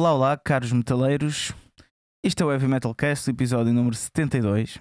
Olá, olá, caros metaleiros. Isto é o Heavy Metal Cast, episódio número 72.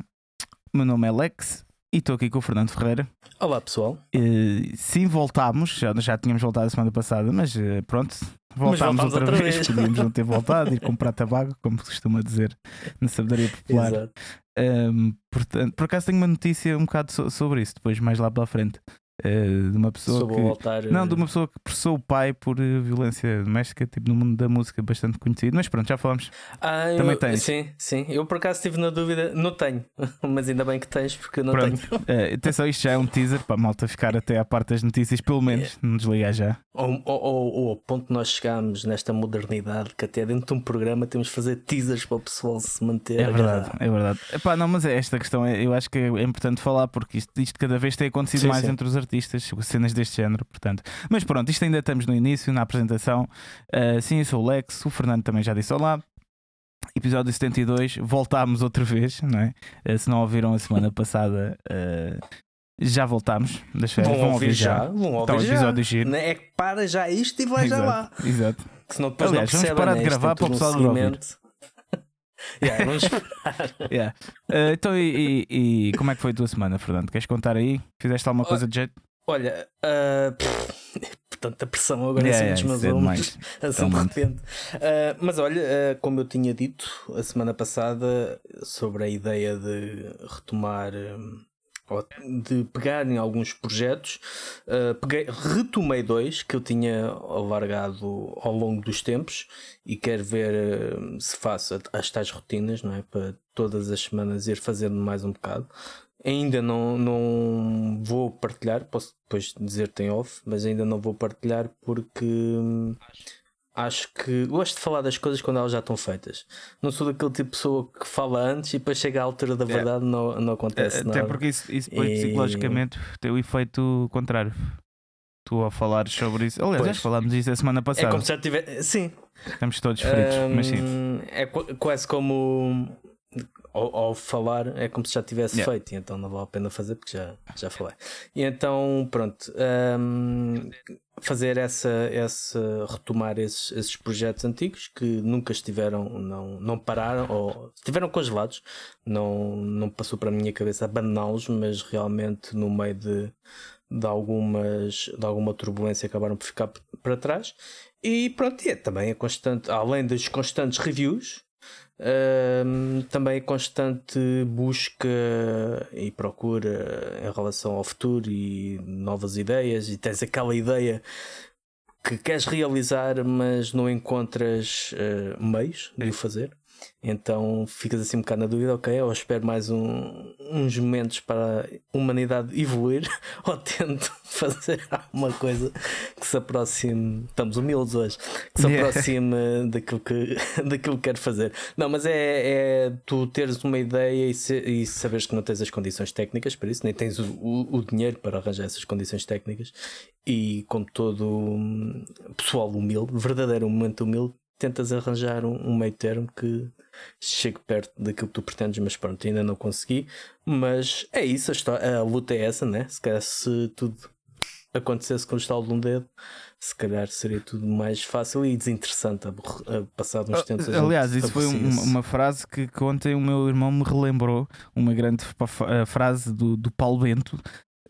O meu nome é Lex e estou aqui com o Fernando Ferreira. Olá, pessoal. Uh, sim, voltámos. Já, já tínhamos voltado a semana passada, mas uh, pronto, voltámos outra, outra, vez. vez. Podíamos não ter voltado, ir comprar tabaco, como se costuma dizer na sabedoria popular. Um, portanto, por acaso tenho uma notícia um bocado so sobre isso, depois mais lá pela frente. Uh, de uma pessoa que, voltar, não de uma pessoa que processou o pai por uh, violência doméstica tipo no mundo da música bastante conhecido. Mas pronto já falamos. Ah, também eu, tens. sim sim. Eu por acaso estive na dúvida. Não tenho mas ainda bem que tens porque não pronto. tenho. Uh, atenção isto já é um teaser para a malta ficar até à parte das notícias pelo menos. É. não desligar já. Ou, ou, ou, ou ao ponto que nós chegámos nesta modernidade que até dentro de um programa temos de fazer teasers para o pessoal se manter é verdade é verdade. Epá, não mas é esta questão. É, eu acho que é importante falar porque isto, isto cada vez tem acontecido sim, mais sim. entre os artistas artistas, cenas deste género, portanto. Mas pronto, isto ainda estamos no início, na apresentação. Uh, sim, eu sou o Lex, o Fernando também já disse olá. Episódio 72, voltámos outra vez, não é? Uh, se não ouviram a semana passada, uh, já voltámos das férias. Vão, vão ouvir já. já. Vão ouvir então, já. episódio giro. É que para já isto e vai exato, já lá. Exato. Senão depois Aliás, não vamos parar de gravar para o pessoal um ouvir. Yeah, vamos yeah. Uh, então, e, e, e, como é que foi a tua semana, Fernando? Queres contar aí? Fizeste alguma coisa de jeito? Olha, uh, tanta pressão agora yeah, dos meus ombros, assim de repente. Uh, mas olha, uh, como eu tinha dito a semana passada sobre a ideia de retomar. De pegar em alguns projetos, peguei, retomei dois que eu tinha largado ao longo dos tempos e quero ver se faço as tais rotinas, não é? Para todas as semanas ir fazendo mais um bocado. Ainda não, não vou partilhar, posso depois dizer-te em off, mas ainda não vou partilhar porque hum, acho que gosto de falar das coisas quando elas já estão feitas. Não sou daquele tipo de pessoa que fala antes e depois chega à altura da é. verdade é. não, não acontece é, nada. Até porque isso, isso depois, e... psicologicamente tem o efeito contrário. Tu a falar sobre isso. Aliás, já falámos disso a semana passada. É como se já tivesse. Sim. Estamos todos fritos, um, mas sim. É quase como ao, ao, falar é como se já tivesse yeah. feito, e então não vale a pena fazer porque já, já falei. E então, pronto, um, fazer essa, essa retomar esses, esses projetos antigos que nunca estiveram, não, não pararam ou estiveram congelados, não, não passou para a minha cabeça abandoná-los, mas realmente no meio de, de, algumas, de alguma turbulência acabaram por ficar para trás. E pronto, é também a constante, além das constantes reviews um, também constante busca e procura em relação ao futuro e novas ideias, e tens aquela ideia que queres realizar, mas não encontras uh, meios de o fazer. Então ficas assim um bocado na dúvida, ok, eu espero mais um, uns momentos para a humanidade evoluir ou tento fazer alguma coisa que se aproxime, estamos humildes hoje, que se aproxime yeah. daquilo, que, daquilo que quero fazer. Não, mas é, é tu teres uma ideia e, se, e saberes que não tens as condições técnicas para isso, nem tens o, o, o dinheiro para arranjar essas condições técnicas e como todo hum, pessoal humilde, verdadeiro momento humilde, tentas arranjar um, um, meio termo que chegue perto daquilo que tu pretendes, mas pronto, ainda não consegui. Mas é isso, a, história, a luta é essa, né? Se calhar se tudo acontecesse com o estalo de um dedo, se calhar seria tudo mais fácil e desinteressante a, a passar uns tempos. Aliás, isso foi uma, uma frase que, que ontem o meu irmão me relembrou, uma grande frase do, do Paulo Bento,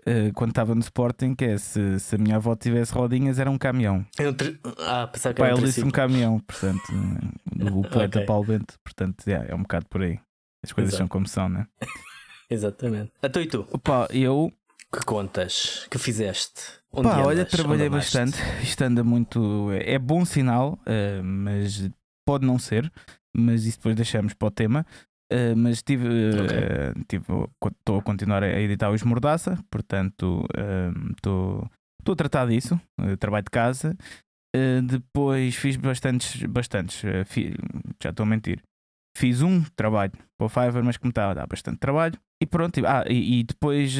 uh, quando estava no Sporting, que é se, se a minha avó tivesse rodinhas, era um caminhão. É um tri... Ah, pensava que Pai, ele disse um caminhão, portanto, o poeta okay. Paulo Bento, portanto, yeah, é um bocado por aí. As coisas Exato. são como são, né? Exatamente. A tu e tu? Opa, eu. Que contas? Que fizeste? Onde Pá, olha, trabalhei bastante. Isto anda muito. É bom sinal, uh, mas pode não ser. Mas isso depois deixamos para o tema. Uh, mas estive estou okay. uh, a continuar a editar os Mordaça, portanto estou uh, a tratar disso, trabalho de casa. depois fiz bastantes, bastantes já estou a mentir. Fiz um trabalho para o Fiverr, mas como estava a dar bastante trabalho. E pronto, ah, e, e depois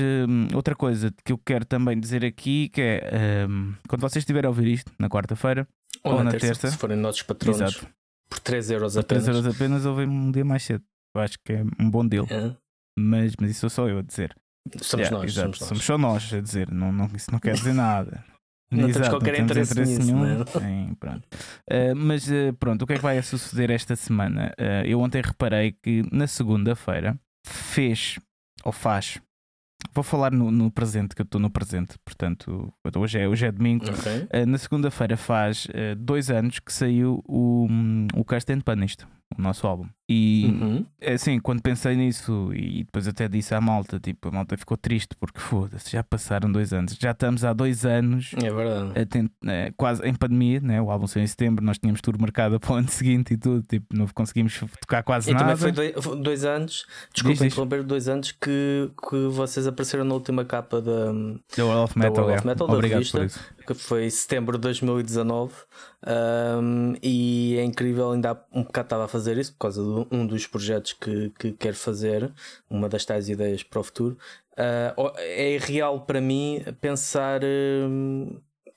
outra coisa que eu quero também dizer aqui que é quando vocês estiverem a ouvir isto na quarta-feira ou, ou, na, terça, terça, se forem nossos patronos, Exato. por 3 euros apenas. 3 euros apenas, ouvem um dia mais cedo. Eu acho que é um bom deal. É. Mas, mas isso sou só eu a dizer. Somos yeah, nós. Somos, somos, só nós a dizer. Não, não, isso não quer dizer nada. não Exato, temos qualquer não interesse, interesse nisso, nenhum. Né? pronto. Uh, mas uh, pronto, o que é que vai suceder esta semana? Uh, eu ontem reparei que na segunda-feira fez ou faz. Vou falar no, no presente, que eu estou no presente, portanto, hoje é, hoje é domingo. Okay. na segunda-feira faz dois anos que saiu o, um, o Cast and Punished, o nosso álbum. E uhum. É assim, quando pensei nisso, e depois até disse à malta, tipo, a malta ficou triste porque foda-se, já passaram dois anos, já estamos há dois anos é verdade. É, quase em pandemia, né? o álbum saiu em setembro, nós tínhamos tudo marcado para o ano seguinte e tudo, tipo, não conseguimos tocar quase e nada. também foi dois, anos, desculpa interromper, dois anos que, que vocês apareceram na última capa da, da World of Metal, World of Metal da Obrigado revista, foi setembro de 2019. Um, e é incrível, ainda há um bocado estava a fazer isso por causa de um dos projetos que, que quero fazer, uma das tais ideias para o futuro. Uh, é real para mim pensar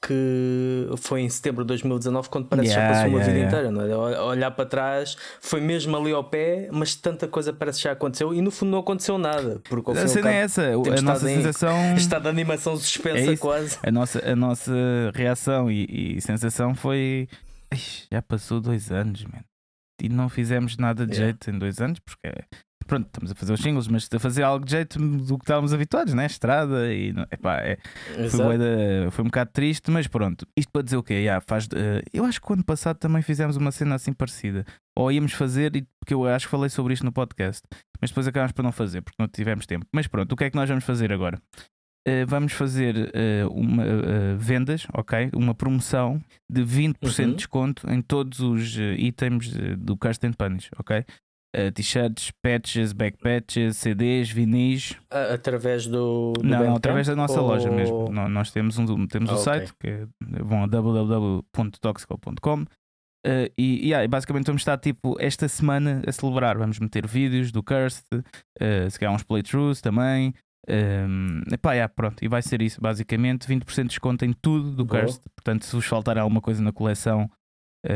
que foi em setembro de 2019 quando parece que yeah, já passou uma yeah, vida yeah. inteira. Não é? Olhar para trás foi mesmo ali ao pé, mas tanta coisa parece que já aconteceu e no fundo não aconteceu nada. Porque a cena é essa, a nossa sensação. Estado de animação suspensa é quase. A nossa, a nossa reação e, e sensação foi. Já passou dois anos, man. E não fizemos nada de jeito em dois anos, porque pronto, estamos a fazer os singles, mas a fazer algo de jeito do que estávamos habituados, né? Estrada e epá, é, foi, da, foi um bocado triste, mas pronto. Isto para dizer o quê? Yeah, faz, uh, eu acho que o ano passado também fizemos uma cena assim parecida. Ou íamos fazer, porque eu acho que falei sobre isto no podcast, mas depois acabámos por não fazer, porque não tivemos tempo. Mas pronto, o que é que nós vamos fazer agora? Uh, vamos fazer uh, uma, uh, vendas, ok? Uma promoção de 20% uhum. de desconto em todos os itens do Cast Punish, ok? Uh, t-shirts, patches, backpatches, CDs, vinis. através do, do Não, através da nossa ou... loja mesmo. nós temos um, temos ah, um okay. site que é, vão a www.toxical.com Uh, e, yeah, basicamente vamos estar tipo esta semana a celebrar. Vamos meter vídeos do Cursed, uh, se calhar uns playthroughs também. Um, epá, yeah, pronto, e vai ser isso basicamente 20% de desconto em tudo do Boa. Cursed. Portanto, se vos faltar alguma coisa na coleção,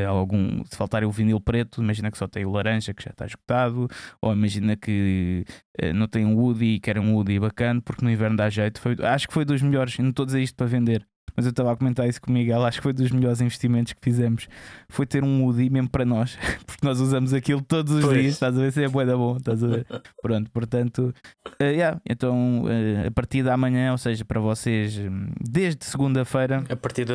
algum, se faltar o vinil preto, imagina que só tem o laranja que já está esgotado, ou imagina que uh, não tem um Woody e quer um Woody bacana, porque no inverno dá jeito. Foi, acho que foi dos melhores, não estou a dizer isto para vender, mas eu estava a comentar isso com o Miguel. Acho que foi dos melhores investimentos que fizemos. Foi ter um Woody mesmo para nós, porque nós usamos aquilo todos os pois. dias. Estás a ver se é boa da bom, estás a ver? Pronto, portanto, uh, yeah. então a partir da manhã, ou seja, para vocês, hum, desde segunda-feira, a partir de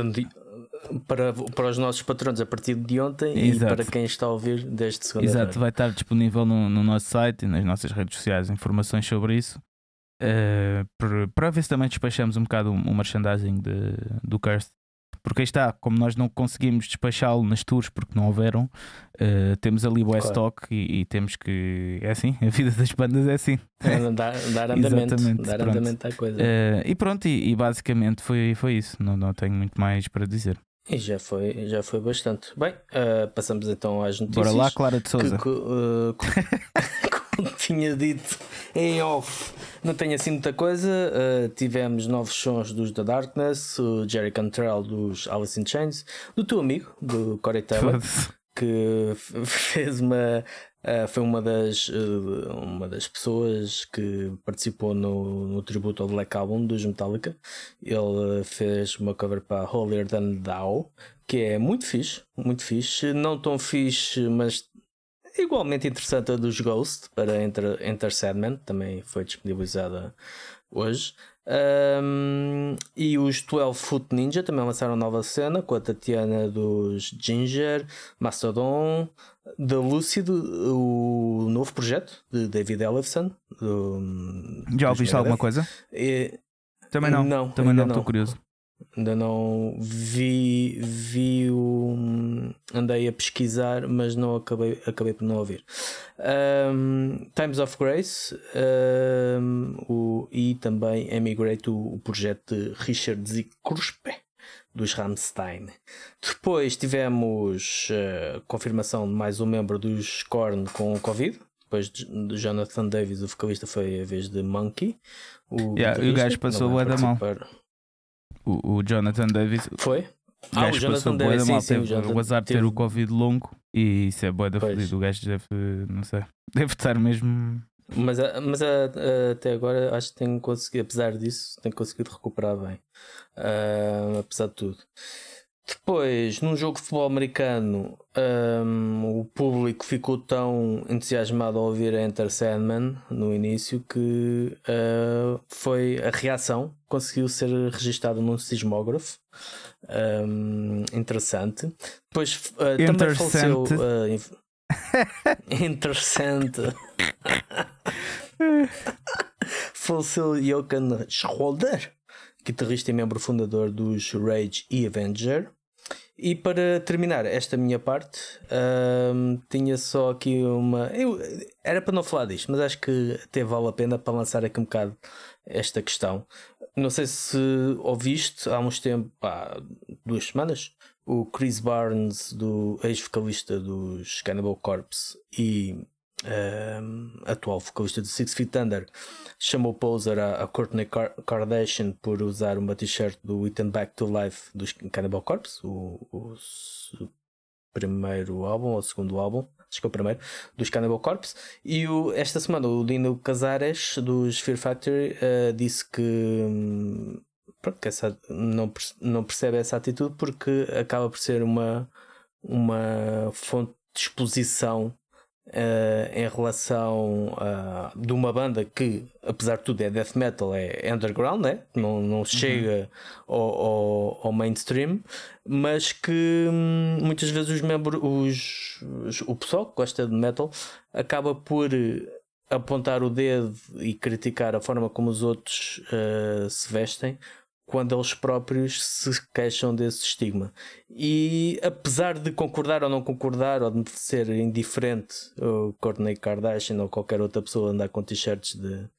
para, para os nossos patrões a partir de ontem Exato. e para quem está a ouvir desde segunda Exato, vai estar disponível no, no, nosso site e nas nossas redes sociais informações sobre isso. Uh, para, para ver se também despachamos um bocado o, o merchandising de, do Curse. Porque aí está, como nós não conseguimos despachá-lo nas tours porque não houveram, uh, temos ali o claro. stock e, e, temos que. É assim, a vida das bandas é assim. É, dar, dar andamento, dar andamento à coisa. Uh, e pronto, e, e, basicamente foi, foi isso. Não, não tenho muito mais para dizer. E já foi, já foi bastante. Bem, uh, passamos então às notícias. Bora lá, Clara de Souza. Que, uh, como tinha dito em off, não tem assim muita coisa. Uh, tivemos novos sons dos The Darkness, o Jerry Cantrell dos Alice in Chains, do teu amigo, do Corey Taylor, que fez uma Uh, foi uma das, uh, uma das pessoas que participou no, no tributo ao Black Album dos Metallica. Ele uh, fez uma cover para Holier Than Thou, que é muito fixe, muito fixe. Não tão fixe, mas igualmente interessante a dos Ghost para Enter, Enter Sandman, também foi disponibilizada hoje. Um, e os 12 Foot Ninja também lançaram nova cena com a Tatiana dos Ginger, Mastodon, da Lúcido, o novo projeto de David Ellefson. Já ouviste alguma coisa? E, também não, não também não, estou curioso. Ainda não vi, vi o. Andei a pesquisar, mas não acabei, acabei por não ouvir. Um, Times of Grace um, o, e também Emigrate, o, o projeto de Richard Z. Dos Rammstein. Depois tivemos uh, confirmação de mais um membro dos Korn com Covid. Depois de Jonathan Davis, o vocalista, foi a vez de Monkey. O, yeah, o gajo passou o da mão. O, o Jonathan Davis. Foi? O ah, o Jonathan Davis, sim, sim, teve o, o azar de ter o Covid longo e isso é boa da feliz. O gajo deve, não sei, deve estar mesmo Mas, mas a, a, até agora acho que tenho conseguido, apesar disso, tenho conseguido recuperar bem. Uh, apesar de tudo. Depois, num jogo de futebol americano, um, o público ficou tão entusiasmado ao ouvir Enter Sandman no início que uh, foi a reação conseguiu ser registada num sismógrafo. Um, interessante. Depois uh, também faleceu. Uh, interessante. faleceu Jochen Schroeder guitarrista e membro fundador dos Rage e Avenger. E para terminar esta minha parte, tinha só aqui uma. Eu, era para não falar disto, mas acho que até vale a pena para lançar aqui um bocado esta questão. Não sei se ouviste há uns tempos, pá, duas semanas, o Chris Barnes, do ex-vocalista dos Cannibal Corpse e um, atual vocalista do Six Feet Under, chamou poser a, a Courtney Kardashian por usar uma t-shirt do Eaten Back to Life dos Cannibal Corpse, o, o, o, primeiro álbum ou o segundo álbum, acho que é o primeiro, dos Cannibal Corpse. E o, esta semana o Lino Casares dos Fear Factory uh, disse que. Um, que essa, não, não percebe essa atitude porque acaba por ser uma, uma fonte de exposição Uh, em relação a de uma banda que, apesar de tudo, é death metal, é underground, né? não, não uhum. chega ao, ao, ao, mainstream, mas que hum, muitas vezes os membros, os, os, o pessoal que gosta de metal acaba por apontar o dedo e criticar a forma como os outros uh, se vestem quando eles próprios se queixam desse estigma. E apesar de concordar ou não concordar, ou de ser indiferente, o Courtney Kardashian ou qualquer outra pessoa andar com t-shirts de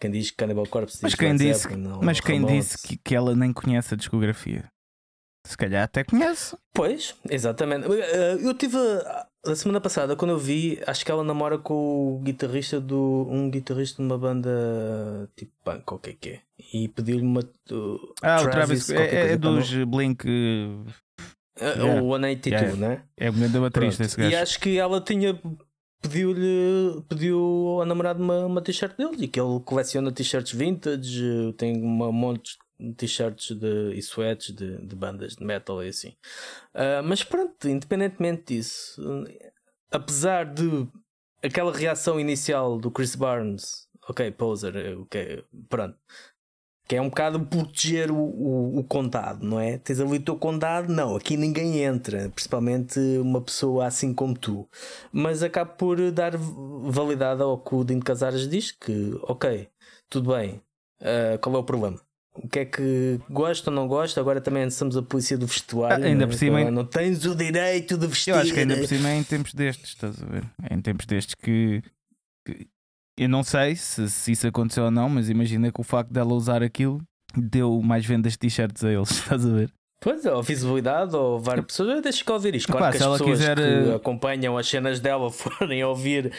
quem diz Cannibal Corpse, mas quem disse, mas quem disse que, que ela nem conhece a discografia? Se calhar até conhece. Pois, exatamente. Eh, eu tive a semana passada, quando eu vi, acho que ela namora com o guitarrista do. um guitarrista de uma banda tipo punk, ou o que é que é. E pediu-lhe uma. Uh, ah, Travis, o Travis é, é dos Blink. Uh, yeah. O 182, yeah. né? É o da baterista esse gajo. E acho que ela tinha. Pediu-lhe pediu a namorada uma, uma t-shirt dele e que ele coleciona t-shirts vintage, tem uma monte t-shirts e sweats de, de, bandas de metal e assim. Uh, mas pronto, independentemente disso, apesar de aquela reação inicial do Chris Barnes, ok, poser, ok, pronto. Que é um bocado proteger o, o, o, condado, não é? Tens ali o teu condado, não, aqui ninguém entra, principalmente uma pessoa assim como tu. Mas acaba por dar validade ao que o Dino Casares diz: que, ok, tudo bem, uh, qual é o problema? O que é que gosta ou não gosta. Agora também somos a polícia do vestuário. Ah, ainda por cima, não tens o direito de vestir. Eu acho que ainda por cima é em tempos destes, estás a ver? É em tempos destes que, que eu não sei se, se, isso aconteceu ou não, mas imagina que o facto dela usar aquilo deu mais vendas de t-shirts a eles, estás a ver? Pois, ou visibilidade, ou várias pessoas. Deixa que ouvir isto. Claro Epá, que as pessoas quiser... que eh, acompanham as cenas dela forem ouvir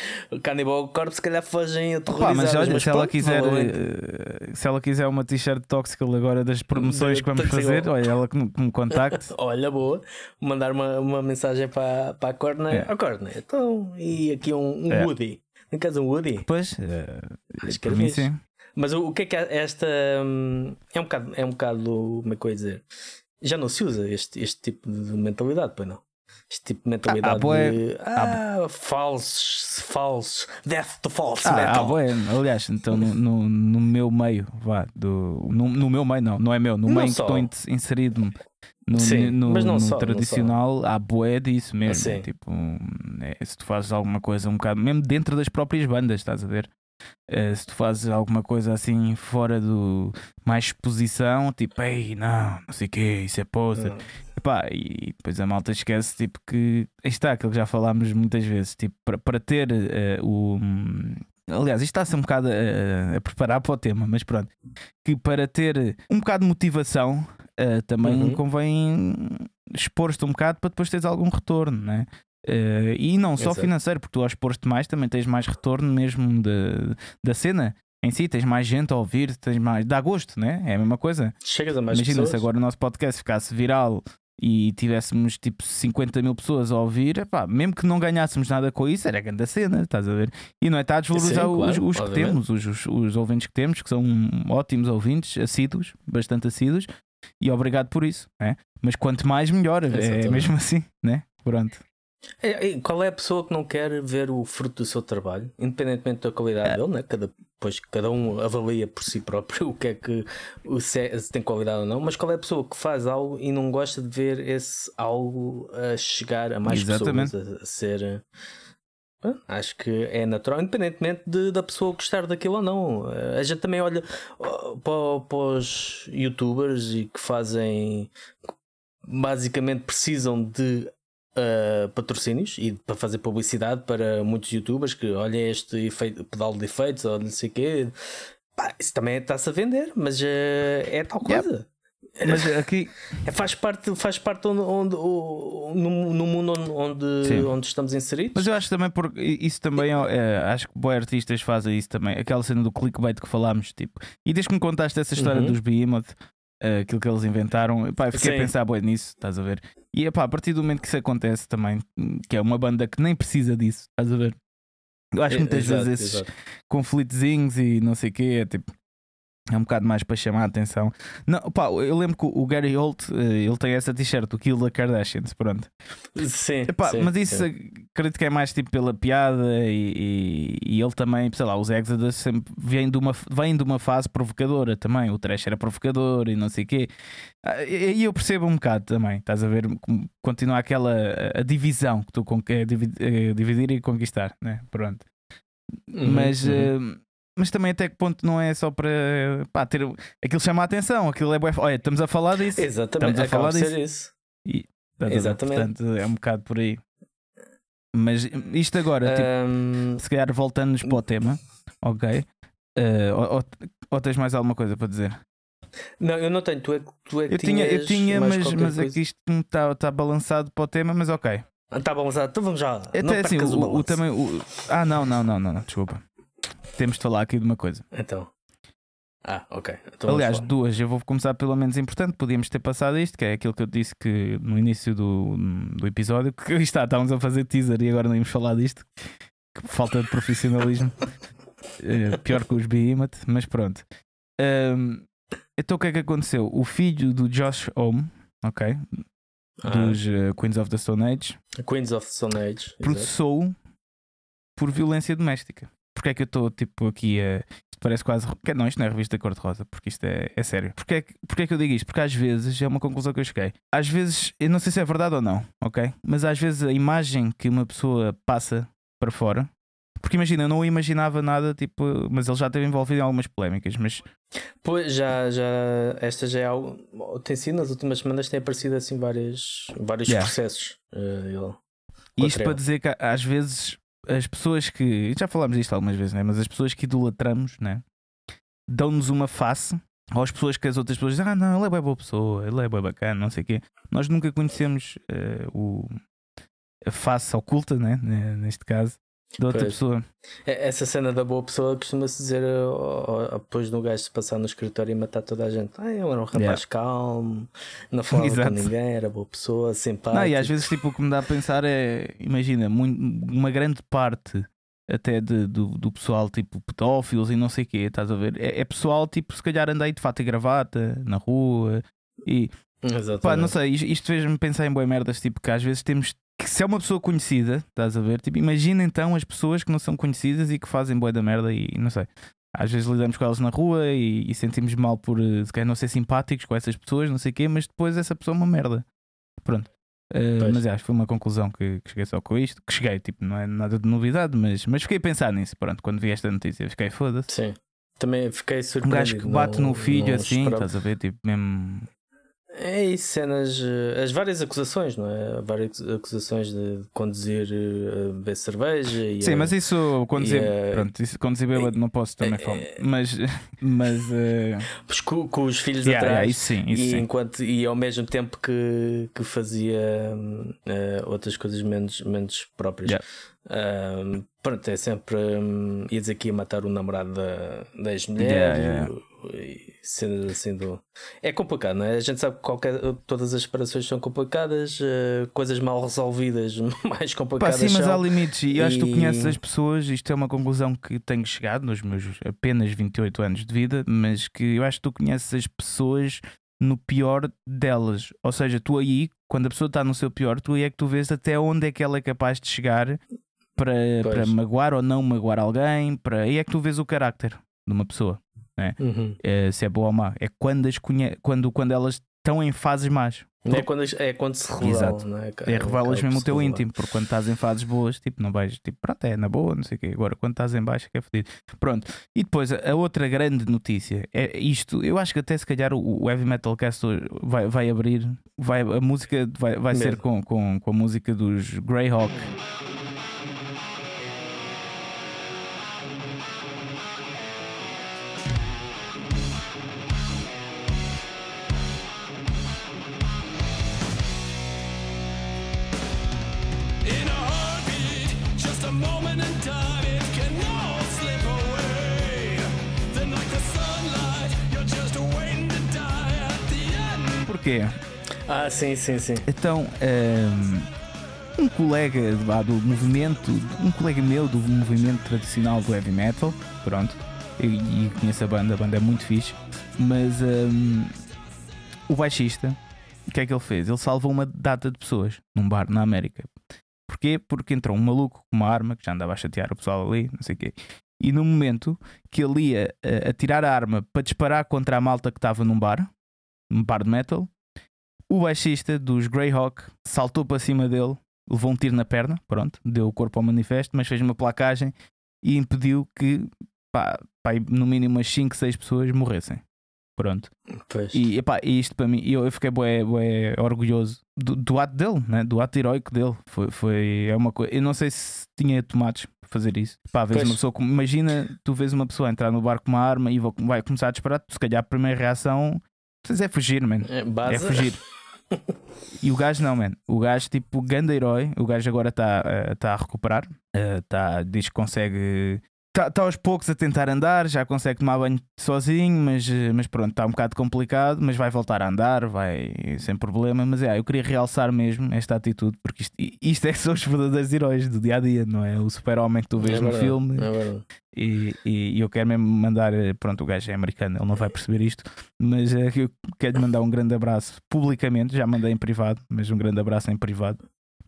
Cannibal Corpse, se calhar fogem aterrorizadas. mas olha, mas se, ela quiser, eh, se ela quiser uma t-shirt tóxica agora das promoções que vamos fazer, olha, ela que me contacte. olha, boa. Mandar uma, uma mensagem para, para a Courtney. É. A Courtney, então, e aqui um, um é. Woody. Em casa um Woody? Pois, uh, acho que mim sim. Mas o, o que é que é esta. Hum, é um bocado, é um bocado como é que eu ia dizer? Já não se usa este, este tipo de mentalidade, pois não? Este tipo de mentalidade ah, ah de ah, falsos, falsos, death to false ah, metal. Ah, aliás, então no, no, no, meu meio, vá, do, no, no, meu meio não, não é meu, no não meio só. que estou inserido no, Sim, no, mas não só, tradicional, não há boé disso mesmo. Sim. Tipo, é, se tu fazes alguma coisa um bocado, mesmo dentro das próprias bandas, estás a ver? Uh, se tu fazes alguma coisa assim fora do mais exposição, tipo, ei, não, não sei o que, isso é poser. Uhum. Epá, e depois a malta esquece tipo, que está aquilo que já falámos muitas vezes, tipo, para, para ter uh, o. Aliás, isto está-se um bocado a, a, preparar para o tema, mas pronto, que para ter um bocado de motivação uh, também uhum. convém expor-te um bocado para depois teres algum retorno, né? Uh, e não só Exato. financeiro, porque tu ao expor-te mais também tens mais retorno mesmo de, da cena em si, tens mais gente a ouvir, tens mais. dá gosto, né? É a mesma coisa. Chegas a mais Imagina pessoas. se agora o nosso podcast ficasse viral e tivéssemos tipo 50 mil pessoas a ouvir, epá, mesmo que não ganhássemos nada com isso, era grande a cena, estás a ver? E não é estar a desvalorizar Sim, claro, os, os que temos, os, os, os, ouvintes que temos, que são ótimos ouvintes, assíduos, bastante assíduos, e obrigado por isso, é? mas quanto mais melhor, é Exatamente. é mesmo assim, né? Pronto. É, qual é a pessoa que não quer ver o fruto do seu trabalho, independentemente da qualidade é. dele, né? cada, depois cada um avalia por si próprio o que é que se, é, se, tem qualidade ou não, mas qual é a pessoa que faz algo e não gosta de ver esse algo a chegar a mais Exatamente. pessoas, a, a ser. Acho que é natural, independentemente de, da pessoa gostar daquilo ou não. A gente também olha para, para os youtubers e que fazem basicamente precisam de uh, patrocínios e para fazer publicidade para muitos youtubers que olha este efeito, pedal de efeitos ou não sei o quê. Pá, isso também está-se a vender, mas uh, é tal coisa. Yep. Mas aqui é, faz parte, faz parte onde, onde, onde no, no, mundo onde, onde estamos inseridos. Mas eu acho também porque isso também é, é, acho que bons artistas fazem isso também. Aquela cena do clickbait que falámos, tipo. E desde que me contaste essa história uhum. dos Behemoth, uh, aquilo que eles inventaram. Pá, fiquei Sim. a pensar bem nisso, estás a ver? E pá, a partir do momento que isso acontece também, que é uma banda que nem precisa disso, estás a ver? Eu acho que muitas exato, vezes esses exato. conflitozinhos e não sei o quê, é tipo, é um bocado mais para chamar a atenção. Não, pá, eu lembro que o Gary Holt eh, ele tem essa t-shirt, o Kill the Kardashians, pronto. Sim, Epá, sim mas isso sim. acredito que é mais tipo pela piada e, e, e, ele também, sei lá, os Exodus sempre vêm de, uma, vêm de uma fase provocadora também. O Trash era provocador e não sei o quê. Ah, e eu percebo um bocado também, estás a ver? Continua aquela a divisão que tu quer dividir, dividir e conquistar, né? Pronto. Uhum, mas. Uhum. Uh, mas também até que ponto não é só para pá, ter aquilo chama a atenção, aquilo é olha, estamos a falar disso. Exatamente, estamos a falar disso. Isso. E, Exatamente. Portanto, é um bocado por aí. Mas isto agora, um... tipo, se calhar voltando-nos para o tema, ok? Uh, ou, ou, tens mais alguma coisa para dizer? Não, eu não tenho, tu é, tu é que eu tinha, eu tinha, mas, mas aqui isto está tá balançado para o tema, mas ok. Está balançado, então vamos já. Até não assim, o, o, também. O, ah, não, não, não, não, não, desculpa temos de falar aqui de uma coisa. Então. Ah, ok. Então Aliás, duas. Eu vou começar pelo menos importante. Podíamos ter passado isto, que é aquilo que eu disse que no início do, do episódio, que está, estávamos a fazer teaser e agora não íamos falar disto. Que falta de profissionalismo. uh, pior que os Behemoth, mas pronto. Um, então o que é que aconteceu? O filho do Josh Home, ok? Ah. Dos uh, Queens of the Stone Age. Queens of the Stone Age. Processou por violência doméstica porque é que eu estou tipo aqui a. Isto parece quase. Não, isto não é revista cor-de-rosa, porque isto é, é sério. Porque é, que, porque é que eu digo isto? Porque às vezes é uma conclusão que eu cheguei. Às vezes, eu não sei se é verdade ou não, ok? Mas às vezes a imagem que uma pessoa passa para fora. Porque imagina, eu não imaginava nada, tipo, mas ele já esteve envolvido em algumas polémicas, mas. Pois, já, já, esta já é algo. Tem sido nas últimas semanas, tem aparecido assim várias, vários yeah. processos. Uh, Isto para dizer que às vezes as pessoas que. Já falámos disto algumas vezes, né? mas as pessoas que idolatramos né? dão-nos uma face. Ou as pessoas que as outras pessoas dizem, ah, não, ele é bem boa pessoa, ele é bem bacana, não sei o quê. Nós nunca conhecemos uh, o, a face oculta, né? neste caso, da outra pois. pessoa. É, essa cena da boa pessoa costuma-se dizer depois no gajo passar no escritório e matar toda a gente. Ah, ele era um rapaz yeah. calmo, não falava Exato. com ninguém, era boa pessoa, simpática. Não, e às vezes tipo, o que me dá a pensar é, imagina, muito, uma grande parte até de, do, do pessoal tipo pedófilos e não sei o quê, estás a ver? É, é pessoal tipo, se calhar anda aí de fato e gravata na rua e pá, não sei, isto fez-me pensar em boas merdas, tipo, que às vezes temos que se é uma pessoa conhecida, estás a ver? Tipo, imagina então as pessoas que não são conhecidas e que fazem boa da merda e não sei. Às vezes lidamos com elas na rua e, e sentimos mal por eh, se não ser simpáticos com essas pessoas, não sei o quê, mas depois essa pessoa é uma merda. Pronto. Uh, mas acho que foi uma conclusão que, que, cheguei só com isto. Que cheguei, tipo, não é nada de novidade, mas, mas fiquei a pensar nisso. Pronto, quando vi esta notícia, fiquei foda-se. Sim. Também fiquei surpreendido. Um gajo que bate no filho assim, estás a ver? Tipo, mesmo é isso, cenas. Eh, as várias acusações, não é? Várias acusações de conduzir a beber cerveja. E Sim, a, mas isso, conduzir. A, pronto, isso, conduzir bêbado não posso também falar. Mas. mas uh... com, com, os filhos yeah, atrás. Yeah, isso sim, isso e, sim. Enquanto, e ao mesmo tempo que, que fazia uh, outras coisas menos, menos próprias. Yeah. Uh, pronto, é sempre. Um, ia dizer que ia matar o namorado da, da ex-mulher. Yeah, cenas assim do. É complicado, não é? A gente sabe que qualquer, todas as separações são complicadas, uh, coisas mal resolvidas, mais complicadas. Pá, sim, mas são. há limites. E, e acho que tu conheces as pessoas, isto é uma conclusão que tenho chegado nos meus apenas 28 anos de vida, mas que eu acho que tu conheces as pessoas no pior delas. Ou seja, tu aí, quando a pessoa está no seu pior, tu aí é que tu vês até onde é que ela é capaz de chegar para, para magoar ou não magoar alguém. Para... Aí é que tu vês o carácter de uma pessoa. Né? Uhum. É, se é boa ou má. É quando, as conhe... quando, quando elas estão em fases más. É quando, é quando se revelam, Exato. não é? É, revelas mesmo o teu íntimo, porque quando estás em fases boas, tipo, não vais, tipo, pronto, é na boa, não sei o quê. Agora, quando estás em baixo, é fodido. Pronto. E depois, a outra grande notícia é isto. Eu acho que até se calhar o, o Heavy Metal Cast vai, vai abrir, vai, a música vai, vai ser com, com, com a música dos Greyhawk. Porquê? Ah, sim, sim, sim. Então, um, ehm, um colega do movimento, um colega meu do movimento tradicional do heavy metal, pronto, e, e conheço a banda, a banda é muito fixe, mas um, ehm, o baixista, o que é que ele fez? Ele salvou uma data de pessoas num bar na América. Porquê? Porque entrou um maluco com uma arma que já andava a chatear o pessoal ali, não sei o quê. E no momento que ele ia uh, atirar a arma para disparar contra a malta que estava num bar, num bar de metal, o baixista dos Greyhawk saltou para cima dele, levou um tiro na perna, pronto, deu o corpo ao manifesto, mas fez uma placagem e impediu que pá, pá, no mínimo umas 5, 6 pessoas morressem. Pronto. Pois. E epá, isto para mim, eu, eu fiquei bué, bué orgulhoso do, do, ato dele, né? do ato heroico dele. Foi, foi é uma coisa. Eu não sei se tinha tomates para fazer isso. Pá, vês uma pessoa, imagina, tu vês uma pessoa entrar no barco com uma arma e vai começar a disparar, se calhar a primeira reação é fugir, mano. É, é fugir. e o gajo não, mano. O gajo, tipo, grande herói. O gajo agora está uh, tá a recuperar. Uh, tá, diz que consegue Está tá aos poucos a tentar andar, já consegue tomar banho sozinho, mas, mas pronto, está um bocado complicado, mas vai voltar a andar, vai sem problema. Mas é, eu queria realçar mesmo esta atitude, porque isto, isto é que são os verdadeiros heróis do dia a dia, não é? O super-homem que tu vês é no filme. É e, e, e, eu quero mesmo mandar, pronto, o gajo é americano, ele não vai perceber isto, mas é, eu quero mandar um grande abraço publicamente, já mandei em privado, mas um grande abraço em privado,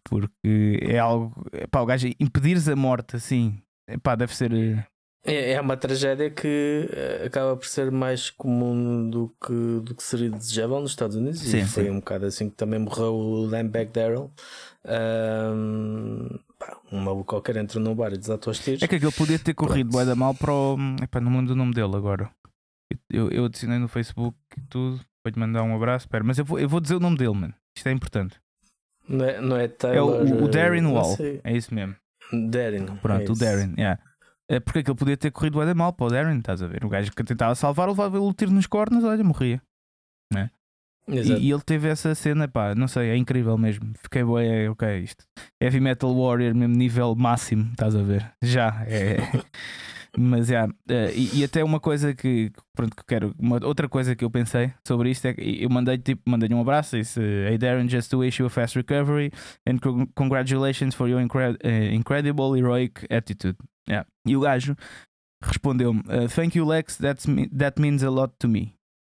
porque é algo, pá, o gajo impedires a morte assim Epá, deve ser. Eh, é, é uma tragédia que eh, acaba por ser mais comum do que, do que seria desejável nos Estados Unidos. Sim, e foi sim. um bocado assim que também morreu o Lambeck Darrell. Um, um maluco qualquer entrou no bar e desatou os tiros. É que aquele podia ter corrido bem da mal para o. Epá, não mando o nome dele agora. Eu, eu adicionei no Facebook e tudo. Vou-lhe mandar um abraço. Espera, mas eu vou, eu vou dizer o nome dele, mano. Isto é importante. Não é, não é Taylor. É o, o Darren Wall. É isso mesmo. Darren. Pronto, é o Darren, yeah. É porque aquele podia ter corrido bem mal para o Darren, estás a ver? O gajo que tentava salvar, levava o tiro nos cornos, olha, morria. Né? E, e, ele teve essa cena, pá, não sei, é incrível mesmo. Fiquei bem, ok, isto. Heavy Metal Warrior, mesmo nível máximo, estás a ver? Já, é. Mas yeah, uh, e, e, até uma coisa que, pronto, que quero, uma, outra coisa que eu pensei sobre isto é que eu mandei tipo, mandei um abraço e disse: Hey Darren, just to wish you a fast recovery and congratulations for your incre uh, incredible heroic attitude. Yeah. E o gajo respondeu-me: uh, Thank you, Lex, that's me, that means a lot to me.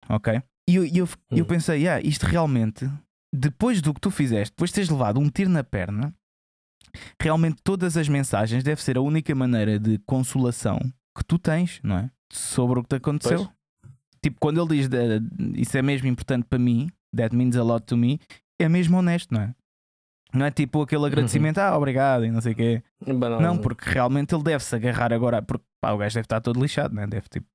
Ok? E eu, eu, eu hum. pensei: yeah, isto realmente, depois do que tu fizeste, depois de teres levado um tiro na perna, realmente todas as mensagens deve ser a única maneira de consolação que tu tens, não é? Sobre o que te aconteceu. Pois. Tipo, quando ele diz isso é mesmo importante para mim, that means a lot to me, é mesmo honesto, não é? Não é tipo aquele agradecimento, uhum. ah, obrigado e não sei o quê. Banal. Não, porque realmente ele deve se agarrar agora, porque pá, o gajo deve estar todo lixado, né? deve tipo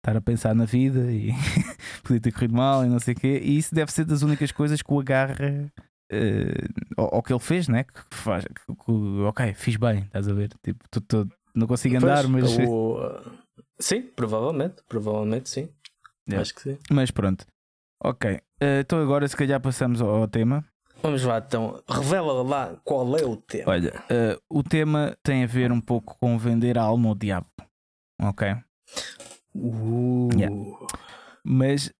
estar a pensar na vida e podia ter corrido mal e não sei o quê. E isso deve ser das únicas coisas que o agarra uh, ao, ao, que ele fez, né? Que faz, que, que, ok, fiz bem, estás a ver? Tipo, tu, tu, não consigo andar, pois, mas. O... Sim, provavelmente, provavelmente sim. Yeah. Acho que sim. Mas pronto. Ok, uh, então agora se calhar passamos ao, ao, tema. Vamos lá, então, revela lá qual é o tema. Olha, uh, o tema tem a ver um pouco com vender a alma ao diabo. Ok? Uh. Yeah. Mas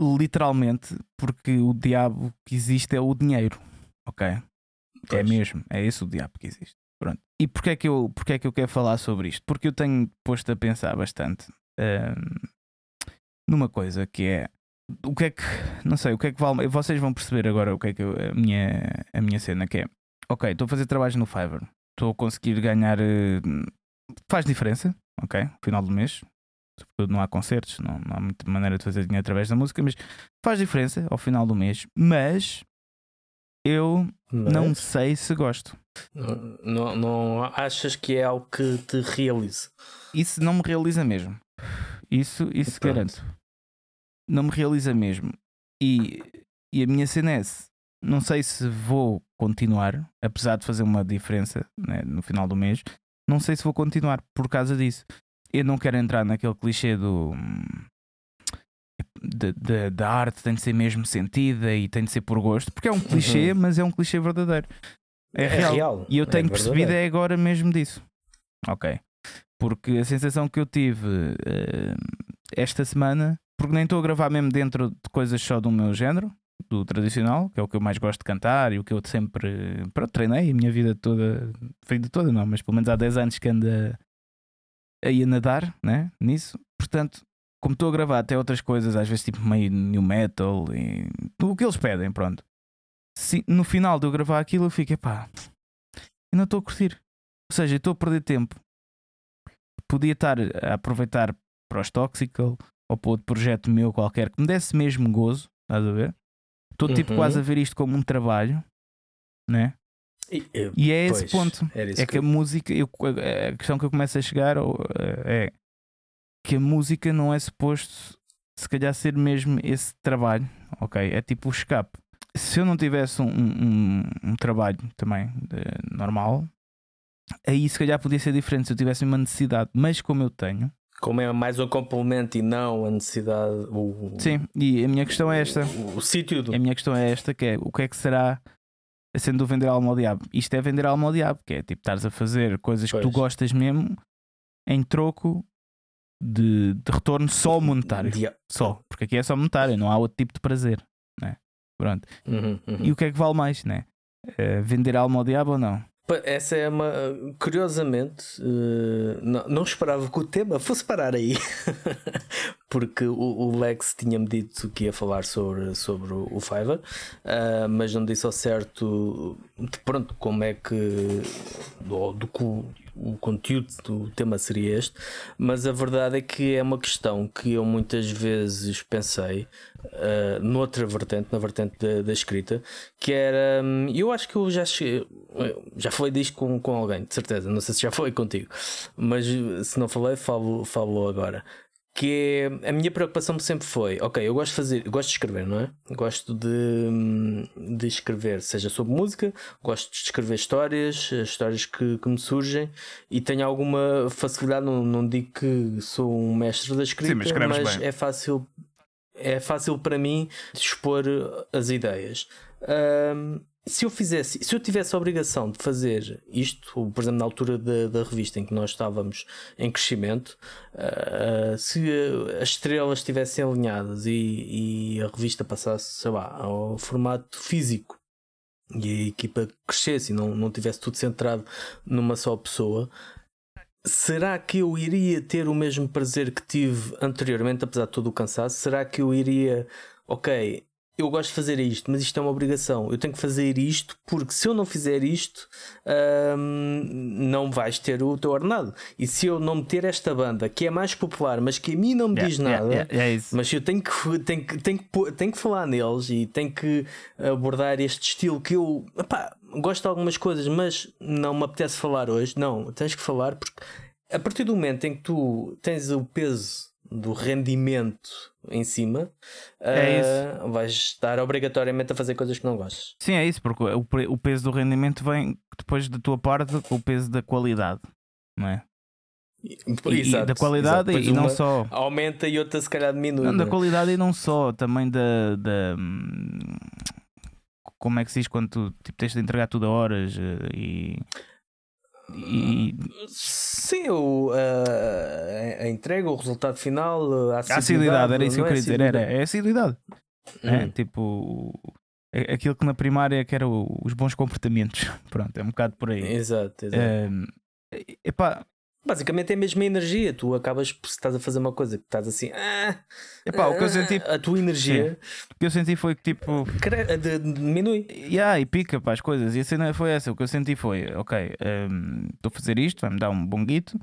literalmente, porque o diabo que existe é o dinheiro, ok? É pois. É mesmo, é esse o diabo que existe. Pronto. E porquê é, que eu, porquê é que eu quero falar sobre isto? Porque eu tenho posto a pensar bastante um, numa coisa que é o que é que não sei o que é que vale vocês vão perceber agora o que é que eu, a minha a minha cena que é ok estou a fazer trabalhos no Fiverr estou a conseguir ganhar uh, faz diferença ok final do mês sobretudo não há concertos não, não há muita maneira de fazer dinheiro através da música mas faz diferença ao final do mês mas eu mas... não sei se gosto. não, não, não achas que é algo que te realize? Isso não me realiza mesmo. Isso isso garanto. Não me realiza mesmo. E, e a minha cena é não sei se vou continuar, apesar de fazer uma diferença né, no final do mês, não sei se vou continuar por causa disso. Eu não quero entrar naquele clichê do da arte tem de ser mesmo sentida e tem de ser por gosto, porque é um clichê, uhum. mas é um clichê verdadeiro. É, é real. real. E eu é tenho é percebido é agora mesmo disso. Ok. Porque a sensação que eu tive uh, esta semana porque nem estou a gravar mesmo dentro de coisas só do meu género, do tradicional, que é o que eu mais gosto de cantar e o que eu sempre pronto, treinei a minha vida toda, vida toda não, mas pelo menos há 10 anos que anda aí a nadar né, nisso. Portanto, como estou a gravar até outras coisas, às vezes tipo meio new metal e o que eles pedem, pronto. Se, no final de eu gravar aquilo, eu fico, pá, eu não estou a curtir. Ou seja, estou a perder tempo. Podia estar a aproveitar para os Toxical, ou para outro projeto meu qualquer que me desse mesmo gozo, estás a ver? Estou tipo uhum. quase a ver isto como um trabalho, né? E, eu, e é esse ponto. É que, que, a música, eu, a questão que eu começo a chegar é que a música não é suposto, se calhar, ser mesmo esse trabalho, ok? É tipo o escape. Se eu não tivesse um, um, um trabalho também de, normal, aí se calhar podia ser diferente se eu tivesse uma necessidade, mas como eu tenho, como é mais um complemento e não a necessidade. O, Sim, e a minha questão é esta: o, o sítio do. A minha questão é esta: que é o que é que será sendo vender alma ao diabo? Isto é vender alma ao diabo, que é tipo estares a fazer coisas pois. que tu gostas mesmo em troco de, de retorno só monetário. Só, porque aqui é só monetário, não há outro tipo de prazer, né? Pronto. Uhum, uhum. E o que é que vale mais, né? Uh, vender alma ao diabo ou não? Essa é uma. Curiosamente, uh, não, não, esperava que o tema fosse parar aí, porque o, o, Lex tinha-me dito que ia falar sobre, sobre o, o Fiverr, uh, mas não disse ao certo de pronto como é que. do, do, o conteúdo do tema seria este, mas a verdade é que é uma questão que eu muitas vezes pensei uh, noutra vertente, na vertente da, da escrita, que era. Um, eu acho que eu já cheguei, já falei disto com, com alguém, de certeza, não sei se já falei contigo, mas se não falei, falo, falo agora que é, a minha preocupação sempre foi, ok, eu gosto de fazer, gosto de escrever, não é? Gosto de, de escrever, seja sobre música, gosto de escrever histórias, histórias que, que me surgem e tenho alguma facilidade, não, não digo que sou um mestre da escrita, Sim, mas, mas é fácil é fácil para mim expor as ideias. Um, se eu fizesse, se eu tivesse a obrigação de fazer isto, por exemplo, na altura da, da revista em que nós estávamos em crescimento, uh, se as estrelas estivessem alinhadas e, e, a revista passasse, sei lá, ao formato físico e a equipa crescesse e não, não tivesse tudo centrado numa só pessoa, será que eu iria ter o mesmo prazer que tive anteriormente, apesar de todo o cansaço? Será que eu iria, ok, eu gosto de fazer isto, mas isto é uma obrigação. Eu tenho que fazer isto porque se eu não fizer isto, hum, não vais ter o teu ordenado. E se eu não meter esta banda que é mais popular, mas que a mim não me yeah, diz nada, yeah, yeah, é mas eu tenho que, tenho, que, tenho, que, tenho que falar neles e tenho que abordar este estilo que eu epá, gosto de algumas coisas, mas não me apetece falar hoje. Não, tens que falar porque a partir do momento em que tu tens o peso do rendimento em cima, é uh, vais estar obrigatoriamente a fazer coisas que não gostas. Sim, é isso, porque o, o peso do rendimento vem depois da tua parte com o peso da qualidade, não é? E, exato, da qualidade e não só aumenta e outra se calhar diminui. Não, da é? qualidade e não só, também da, da hum, como é que se diz quando tu tipo, tens de entregar tudo a horas eh, e E... Sim, o, a, a entrega, o resultado final, a assiduidade, assiduidade era isso que eu é queria dizer, era é assiduidade. É, hum. É, tipo, aquilo que na primária que era os bons comportamentos. Pronto, é um bocado por aí. Exato, exato. É, epá, Basicamente é a mesma energia. Tu acabas, se estás a fazer uma coisa que estás assim, ah, Epá, o que eu senti, a tua energia, sim. o que eu senti foi que tipo diminui. Yeah, e pica para as coisas. E a cena foi essa. O que eu senti foi, ok, um, estou a fazer isto, vai-me dar um bom guito,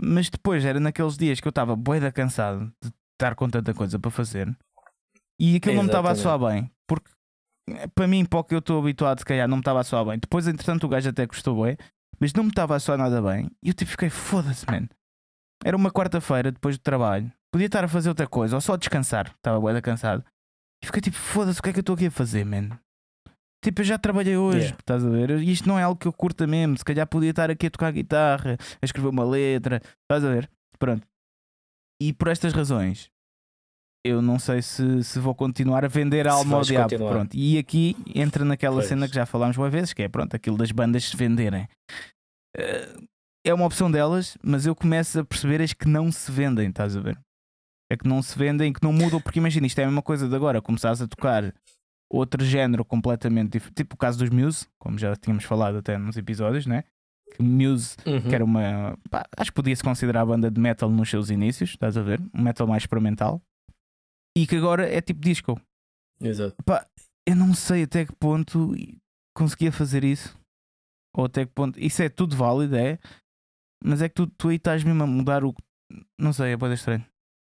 mas depois era naqueles dias que eu estava boeda cansado de estar com tanta coisa para fazer e aquilo não me estava a soar bem, porque para mim, para o que eu estou habituado, se calhar não me estava a soar bem. Depois, entretanto, o gajo até gostou bem mas não me estava a soar nada bem. E eu tipo, fiquei, foda-se, man. Era uma quarta-feira depois do trabalho, podia estar a fazer outra coisa ou só a descansar, estava bué cansado. E fiquei tipo, foda-se, o que é que eu estou aqui a fazer, man? Tipo, eu já trabalhei hoje, yeah. estás a ver? E isto não é algo que eu curta mesmo. Se calhar podia estar aqui a tocar guitarra, a escrever uma letra, estás a ver? Pronto. E por estas razões, eu não sei se, se vou continuar a vender a alma ao diabo. Pronto. E aqui entra naquela pois. cena que já falámos uma vez, que é pronto, aquilo das bandas se venderem. Uh, é uma opção delas, mas eu começo a perceber as que não se vendem, estás a ver? É que não se vendem, que não mudam, porque imagina, isto é a mesma coisa de agora, começares a tocar outro género completamente diferente, tipo o caso dos Muse, como já tínhamos falado até nos episódios, né? Que Muse, uhum. que era uma. Pá, acho que podia-se considerar a banda de metal nos seus inícios, estás a ver? Um metal mais experimental e que agora é tipo disco. Exato. Pá, eu não sei até que ponto conseguia fazer isso. Ou até que ponto. Isso é tudo válido, é. Mas é que tu, tu aí estás mesmo a mudar o. Não sei, é bem estranho.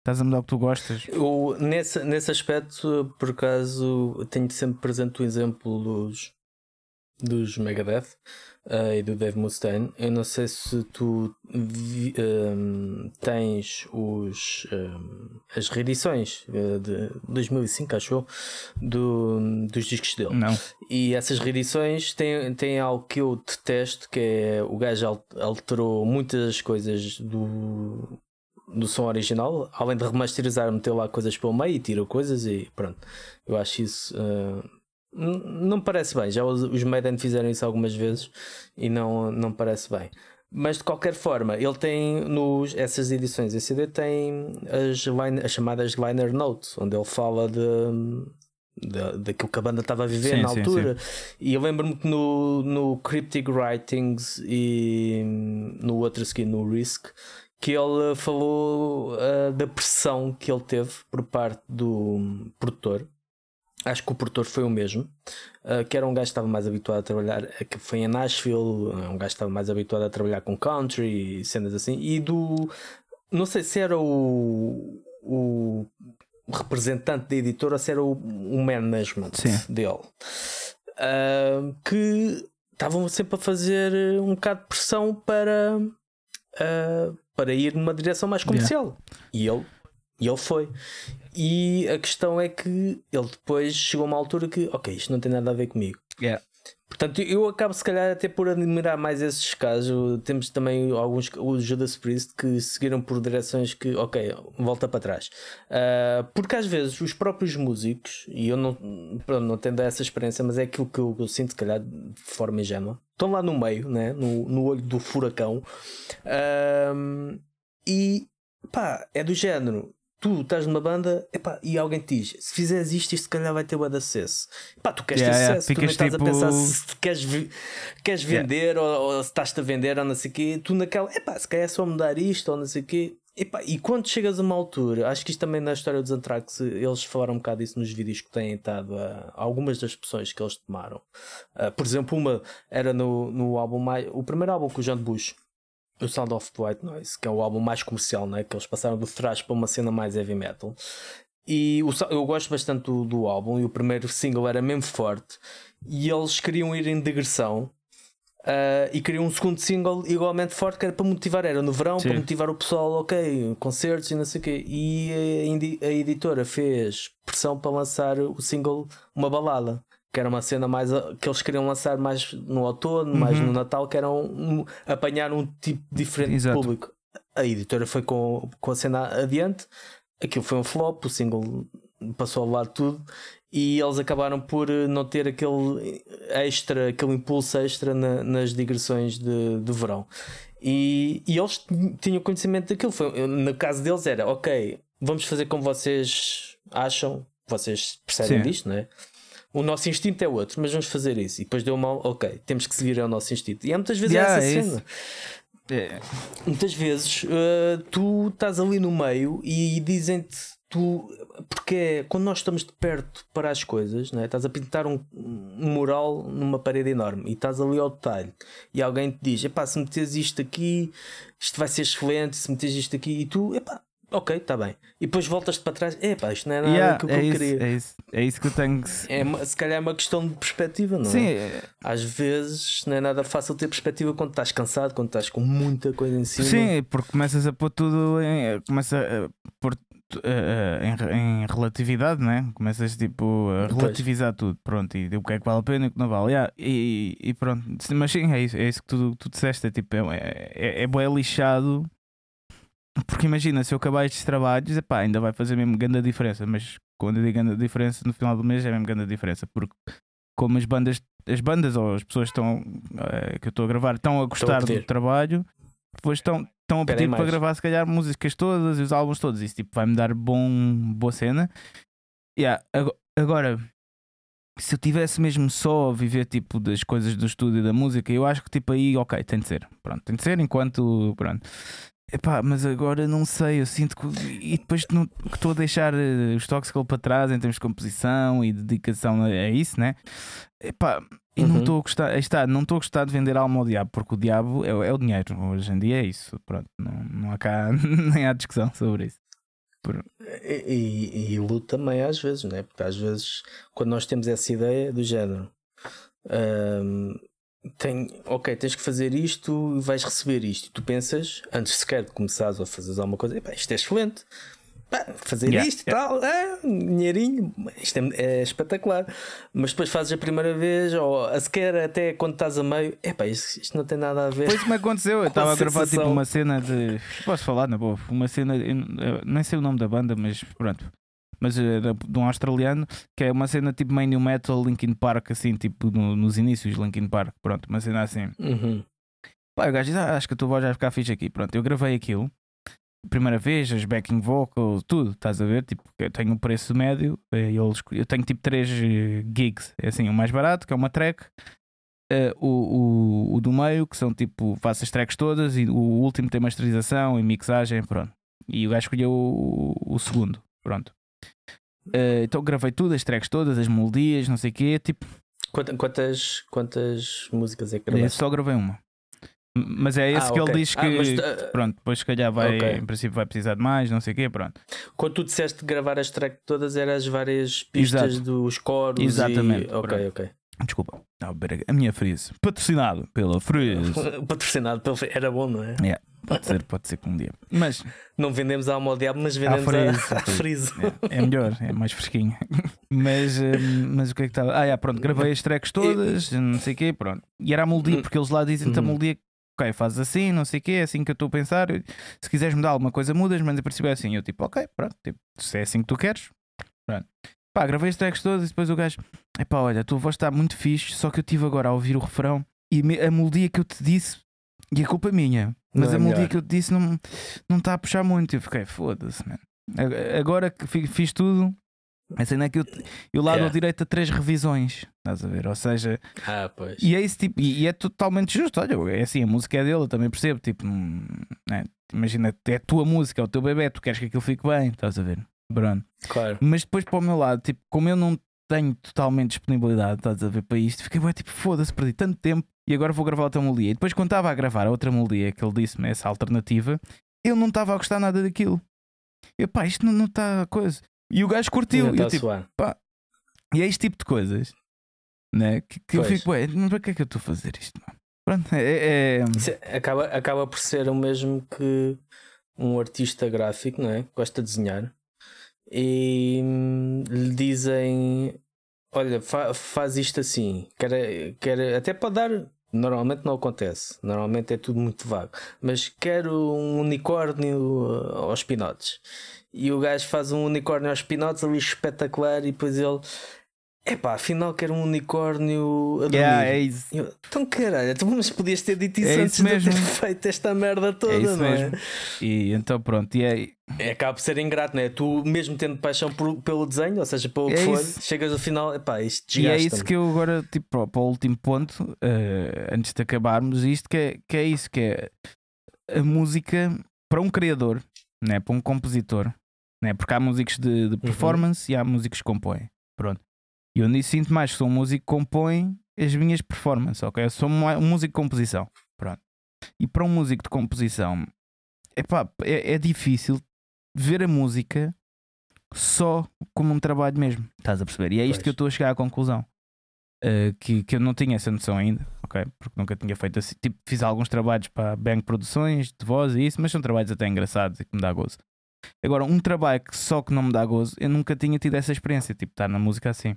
Estás a mudar o que tu gostas. Eu, nesse, nesse aspecto, por acaso, tenho sempre presente o exemplo dos, dos Megadeth uh, e do Dave Mustaine. Eu não sei se tu vi, um, tens os, um, as reedições uh, de 2005, acho do, dos discos dele. Não. E essas reedições têm, têm algo que eu detesto, que é o gajo alterou muitas coisas do, do som original, além de remasterizar, meteu lá coisas para o meio e tira coisas e pronto. Eu acho isso. Uh, não me parece bem. Já os, os Maiden fizeram isso algumas vezes e não, não parece bem. Mas de qualquer forma, ele tem nos, essas edições em CD tem as, line, as chamadas liner notes, onde ele fala de, daquilo que a banda estava a viver sim, na altura. Sim, sim. E eu lembro-me que no, no Cryptic Writings e no outro aqui, no Risk, que ele falou uh, da pressão que ele teve por parte do produtor acho que o produtor foi o mesmo, uh, que era um gajo que estava mais habituado a trabalhar, eh, que foi em Nashville, um gajo que estava mais habituado a trabalhar com country e cenas assim, e do. Não sei se era o, o representante da editora ou se era o, o management Sim. dele, uh, que estavam sempre a fazer um bocado de pressão para, uh, para ir numa direção mais comercial. Yeah. E ele e ele foi. E a questão é que ele depois chegou a uma altura que, ok, isto não tem nada a ver comigo. Yeah. Portanto, eu acabo se calhar até por admirar mais esses casos. Temos também alguns, o Judas Priest, que seguiram por direções que, ok, volta para trás. Uh, porque às vezes os próprios músicos, e eu não, pronto, não tendo essa experiência, mas é aquilo que eu, eu sinto, se calhar, de forma ingênua, estão lá no meio, né? no, no olho do furacão, uh, e pá, é do género tu estás numa banda epá, e alguém te diz: se fizeres isto, isto se calhar vai ter o acesso. Pá, tu queres yeah, ter sucesso, yeah. tu nem estás tipo... a pensar se queres, queres vender yeah. ou, ou, se estás-te a vender ou não sei o quê. Tu naquela, epá, se calhar é só mudar isto ou não sei o quê. Epá, e quando chegas a uma altura, acho que isto também na história dos Anthrax, eles falaram um bocado disso nos vídeos que têm estado a, algumas das pessoas que eles tomaram. Uh, por exemplo, uma era no, no álbum mais. O primeiro álbum com o John Bush o Sound of White Noise, que é o álbum mais comercial, né? que eles passaram do thrash para uma cena mais heavy metal. E o, eu gosto bastante do, do, álbum e o primeiro single era mesmo forte. E eles queriam ir em digressão uh, e queriam um segundo single igualmente forte que era para motivar. Era no verão, Sim. para motivar o pessoal, ok, concertos e não sei o quê. E a, a editora fez pressão para lançar o single Uma Balada que era uma cena mais que eles queriam lançar mais no outono, uhum. mais no Natal, que era um, apanhar um tipo diferente Exato. de público. A editora foi com, com a cena adiante, aquilo foi um flop, o single passou ao lado tudo e eles acabaram por eh, não ter aquele extra, aquele impulso extra na, nas digressões de, de verão. E, e eles tinham conhecimento daquilo. Foi, no caso deles era ok, vamos fazer como vocês acham, vocês percebem Sim. disto, não é? O nosso instinto é outro, mas vamos fazer isso. E depois deu mal, ok, temos que seguir o nosso instinto. E há muitas vezes yeah, essa é cena. É. Muitas vezes uh, tu estás ali no meio e dizem-te tu porque é, quando nós estamos de perto para as coisas, né? estás a pintar um, um mural numa parede enorme e estás ali ao detalhe e alguém te diz: epá, se meteres isto aqui, isto vai ser excelente. Se meteres isto aqui, e tu, epá, ok, está bem. E depois voltas-te para trás, epá, isto não é nada yeah, que eu, é isso, queria. É isso, é isso que eu tenho que. É, se calhar é uma questão de perspectiva, não Sim, é? é? Às vezes não é nada fácil ter perspectiva quando estás cansado, quando estás com muita coisa em cima. Sim, porque começas a pôr tudo em. Começa a pôr Uh, em, em, relatividade, né? Começas tipo a relativizar tudo, pronto, e o que é que vale a pena e o que não vale, yeah, e, e, pronto, mas sim, é isso, é isso que tu, tu disseste, é tipo, é, é, é, é lixado porque imagina, se eu acabar estes trabalhos, epá, ainda vai fazer mesmo grande diferença, mas quando eu digo grande diferença, no final do mês é mesmo grande diferença, porque como as bandas, as bandas ou as pessoas estão, uh, que eu estou a gravar estão a gostar a do trabalho, depois estão, estão a pedir para gravar se calhar músicas todas e os álbuns todos, isso tipo vai-me dar bom, boa cena. Yeah, agora, se eu tivesse mesmo só a viver tipo das coisas do estúdio e da música, eu acho que tipo aí, ok, tem de ser. Pronto, tem de ser enquanto. Pronto. Epá, mas agora não sei, eu sinto que. E depois que estou a deixar uh, os Toxical para trás em termos de composição e dedicação a, isso, né? Epá, e uhum. não estou a gostar, está, não estou a gostar de vender alma ao diabo, porque o diabo é, é, o dinheiro. Hoje em dia é isso. Pronto, não, não há cá nem há discussão sobre isso. Por... E, e, e luto também às vezes, né? Porque às vezes, quando nós temos essa ideia do género. Um, tem, ok, tens que fazer isto e vais receber isto. Tu pensas, antes sequer de começares a fazer alguma coisa, isto é excelente. fazer yeah, isto e yeah. tal, é, dinheirinho, isto é, é, espetacular. Mas depois fazes a primeira vez, ou a sequer até quando estás a meio, epá, isto, isto não tem nada a ver. Pois me aconteceu, eu estava a gravar tipo uma cena de. Posso falar na boa? Uma cena, nem sei o nome da banda, mas pronto mas uh, de um australiano, que é uma cena tipo meio new metal, Linkin Park, assim, tipo no, nos inícios de Linkin Park, pronto, uma cena assim. Uhum. Pá, o gajo diz, ah, acho que a tua voz vai ficar fixe aqui, pronto, eu gravei aquilo, primeira vez, as backing vocals, tudo, estás a ver? Tipo, eu tenho um preço médio, eh, eu, eu tenho tipo 3 eh, gigs, é assim, o mais barato, que é uma track, Uh, o, o, o, do meio, que são tipo, faço as tracks todas, e o último tem masterização e mixagem, pronto. E o gajo escolheu o, o segundo, pronto. Uh, então gravei tudo, as tracks todas, as melodias, não sei o quê. Tipo... Quantas, quantas músicas é que gravaste? só gravei uma. Mas é esse ah, que okay. ele diz ah, que, ah, mas, uh, pronto, depois se calhar vai, okay. em princípio vai precisar de mais, não sei o quê, pronto. Quando tu disseste gravar as tracks todas, eram as várias pistas Exato. dos coros Exatamente. E... Ok, ok. Desculpa, a minha Freeze, patrocinado pela Freeze. patrocinado pela Era bom, não é? Yeah. Pode ser, pode ser que um dia. Mas não vendemos a alma ao diabo, mas vendemos a, a, frise. É, é, melhor, é mais fresquinho. Mas, hum, mas o que é que estava? Ah, yeah, pronto, gravei as tracks todas, não sei o quê, pronto. E era a melodia, porque eles lá dizem-te a uhum. melodia, ok, fazes assim, não sei o quê, é assim que eu estou a pensar. Se quiseres mudar alguma coisa, mudas, mas a princípio é assim. Eu tipo, ok, pronto, tipo, se é assim que tu queres, pronto. Pá, gravei as tracks todas e depois o gajo, epá, olha, a tua voz está muito fixe, só que eu tive agora a ouvir o refrão e a melodia que eu te disse, e a culpa é minha, mas não a é melodia que eu te disse não não está a puxar muito. Eu fiquei, foda-se, mano. Agora que fiz tudo, a cena é que eu, eu lá yeah. dou direito a três revisões, estás a ver? Ou seja, ah, e é esse tipo, e, é totalmente justo. Olha, é assim, a música é dele, eu também percebo. Tipo, né? imagina, é a tua música, é o teu bebê, tu queres que aquilo fique bem, estás a ver? Bruno. Claro. Mas depois para o meu lado, tipo, como eu não tenho totalmente disponibilidade, estás a ver, para isto, fiquei tipo, foda-se, perdi tanto tempo e agora vou gravar outra melodia. E depois, quando estava a gravar a outra melodia que ele disse-me, essa alternativa, eu não estava a gostar nada daquilo. Eu, pá, isto não está coisa. E o gajo curtiu. E, eu, tipo, pá, e é este tipo de coisas né? que, que eu fico, ué, para que é que eu estou a fazer isto? Mano? Pronto, é, é... Acaba, acaba por ser o mesmo que um artista gráfico, não é? Gosta de desenhar e hum, lhe dizem: Olha, fa faz isto assim, quer, quer, até para dar Normalmente não acontece, normalmente é tudo muito vago. Mas quero um unicórnio aos pinotes. E o gajo faz um unicórnio aos pinotes ali espetacular e depois ele Epá, afinal que era um unicórnio a dormir. Yeah, é isso. Eu, então caralho, tu, mas podias ter dito isso é antes isso mesmo. de ter feito esta merda toda, é isso não é? mesmo. é? E então pronto, e é... é acaba por ser ingrato, não é? Tu mesmo tendo paixão por, pelo desenho, ou seja, pelo é que for, chegas ao final, epá, isto E é isso que eu agora, tipo, para o último ponto, uh, antes de acabarmos isto, que é, que é isso, que é a música para um criador, né? para um compositor, né? porque há músicos de, de uhum. performance uhum. e há músicos que compõem. Pronto. E eu nisso sinto mais que sou um músico que compõe as minhas performances, ok? Eu sou um músico de composição. Pronto. E para um músico de composição, epá, é, é difícil ver a música só como um trabalho mesmo. Estás a perceber? E é isto pois. que eu estou a chegar à conclusão. Uh, que, que eu não tinha essa noção ainda, ok? Porque nunca tinha feito assim. Tipo, fiz alguns trabalhos para Bang Produções, de voz e isso, mas são trabalhos até engraçados e que me dá gozo. Agora, um trabalho que só que não me dá gozo, eu nunca tinha tido essa experiência, tipo, estar na música assim.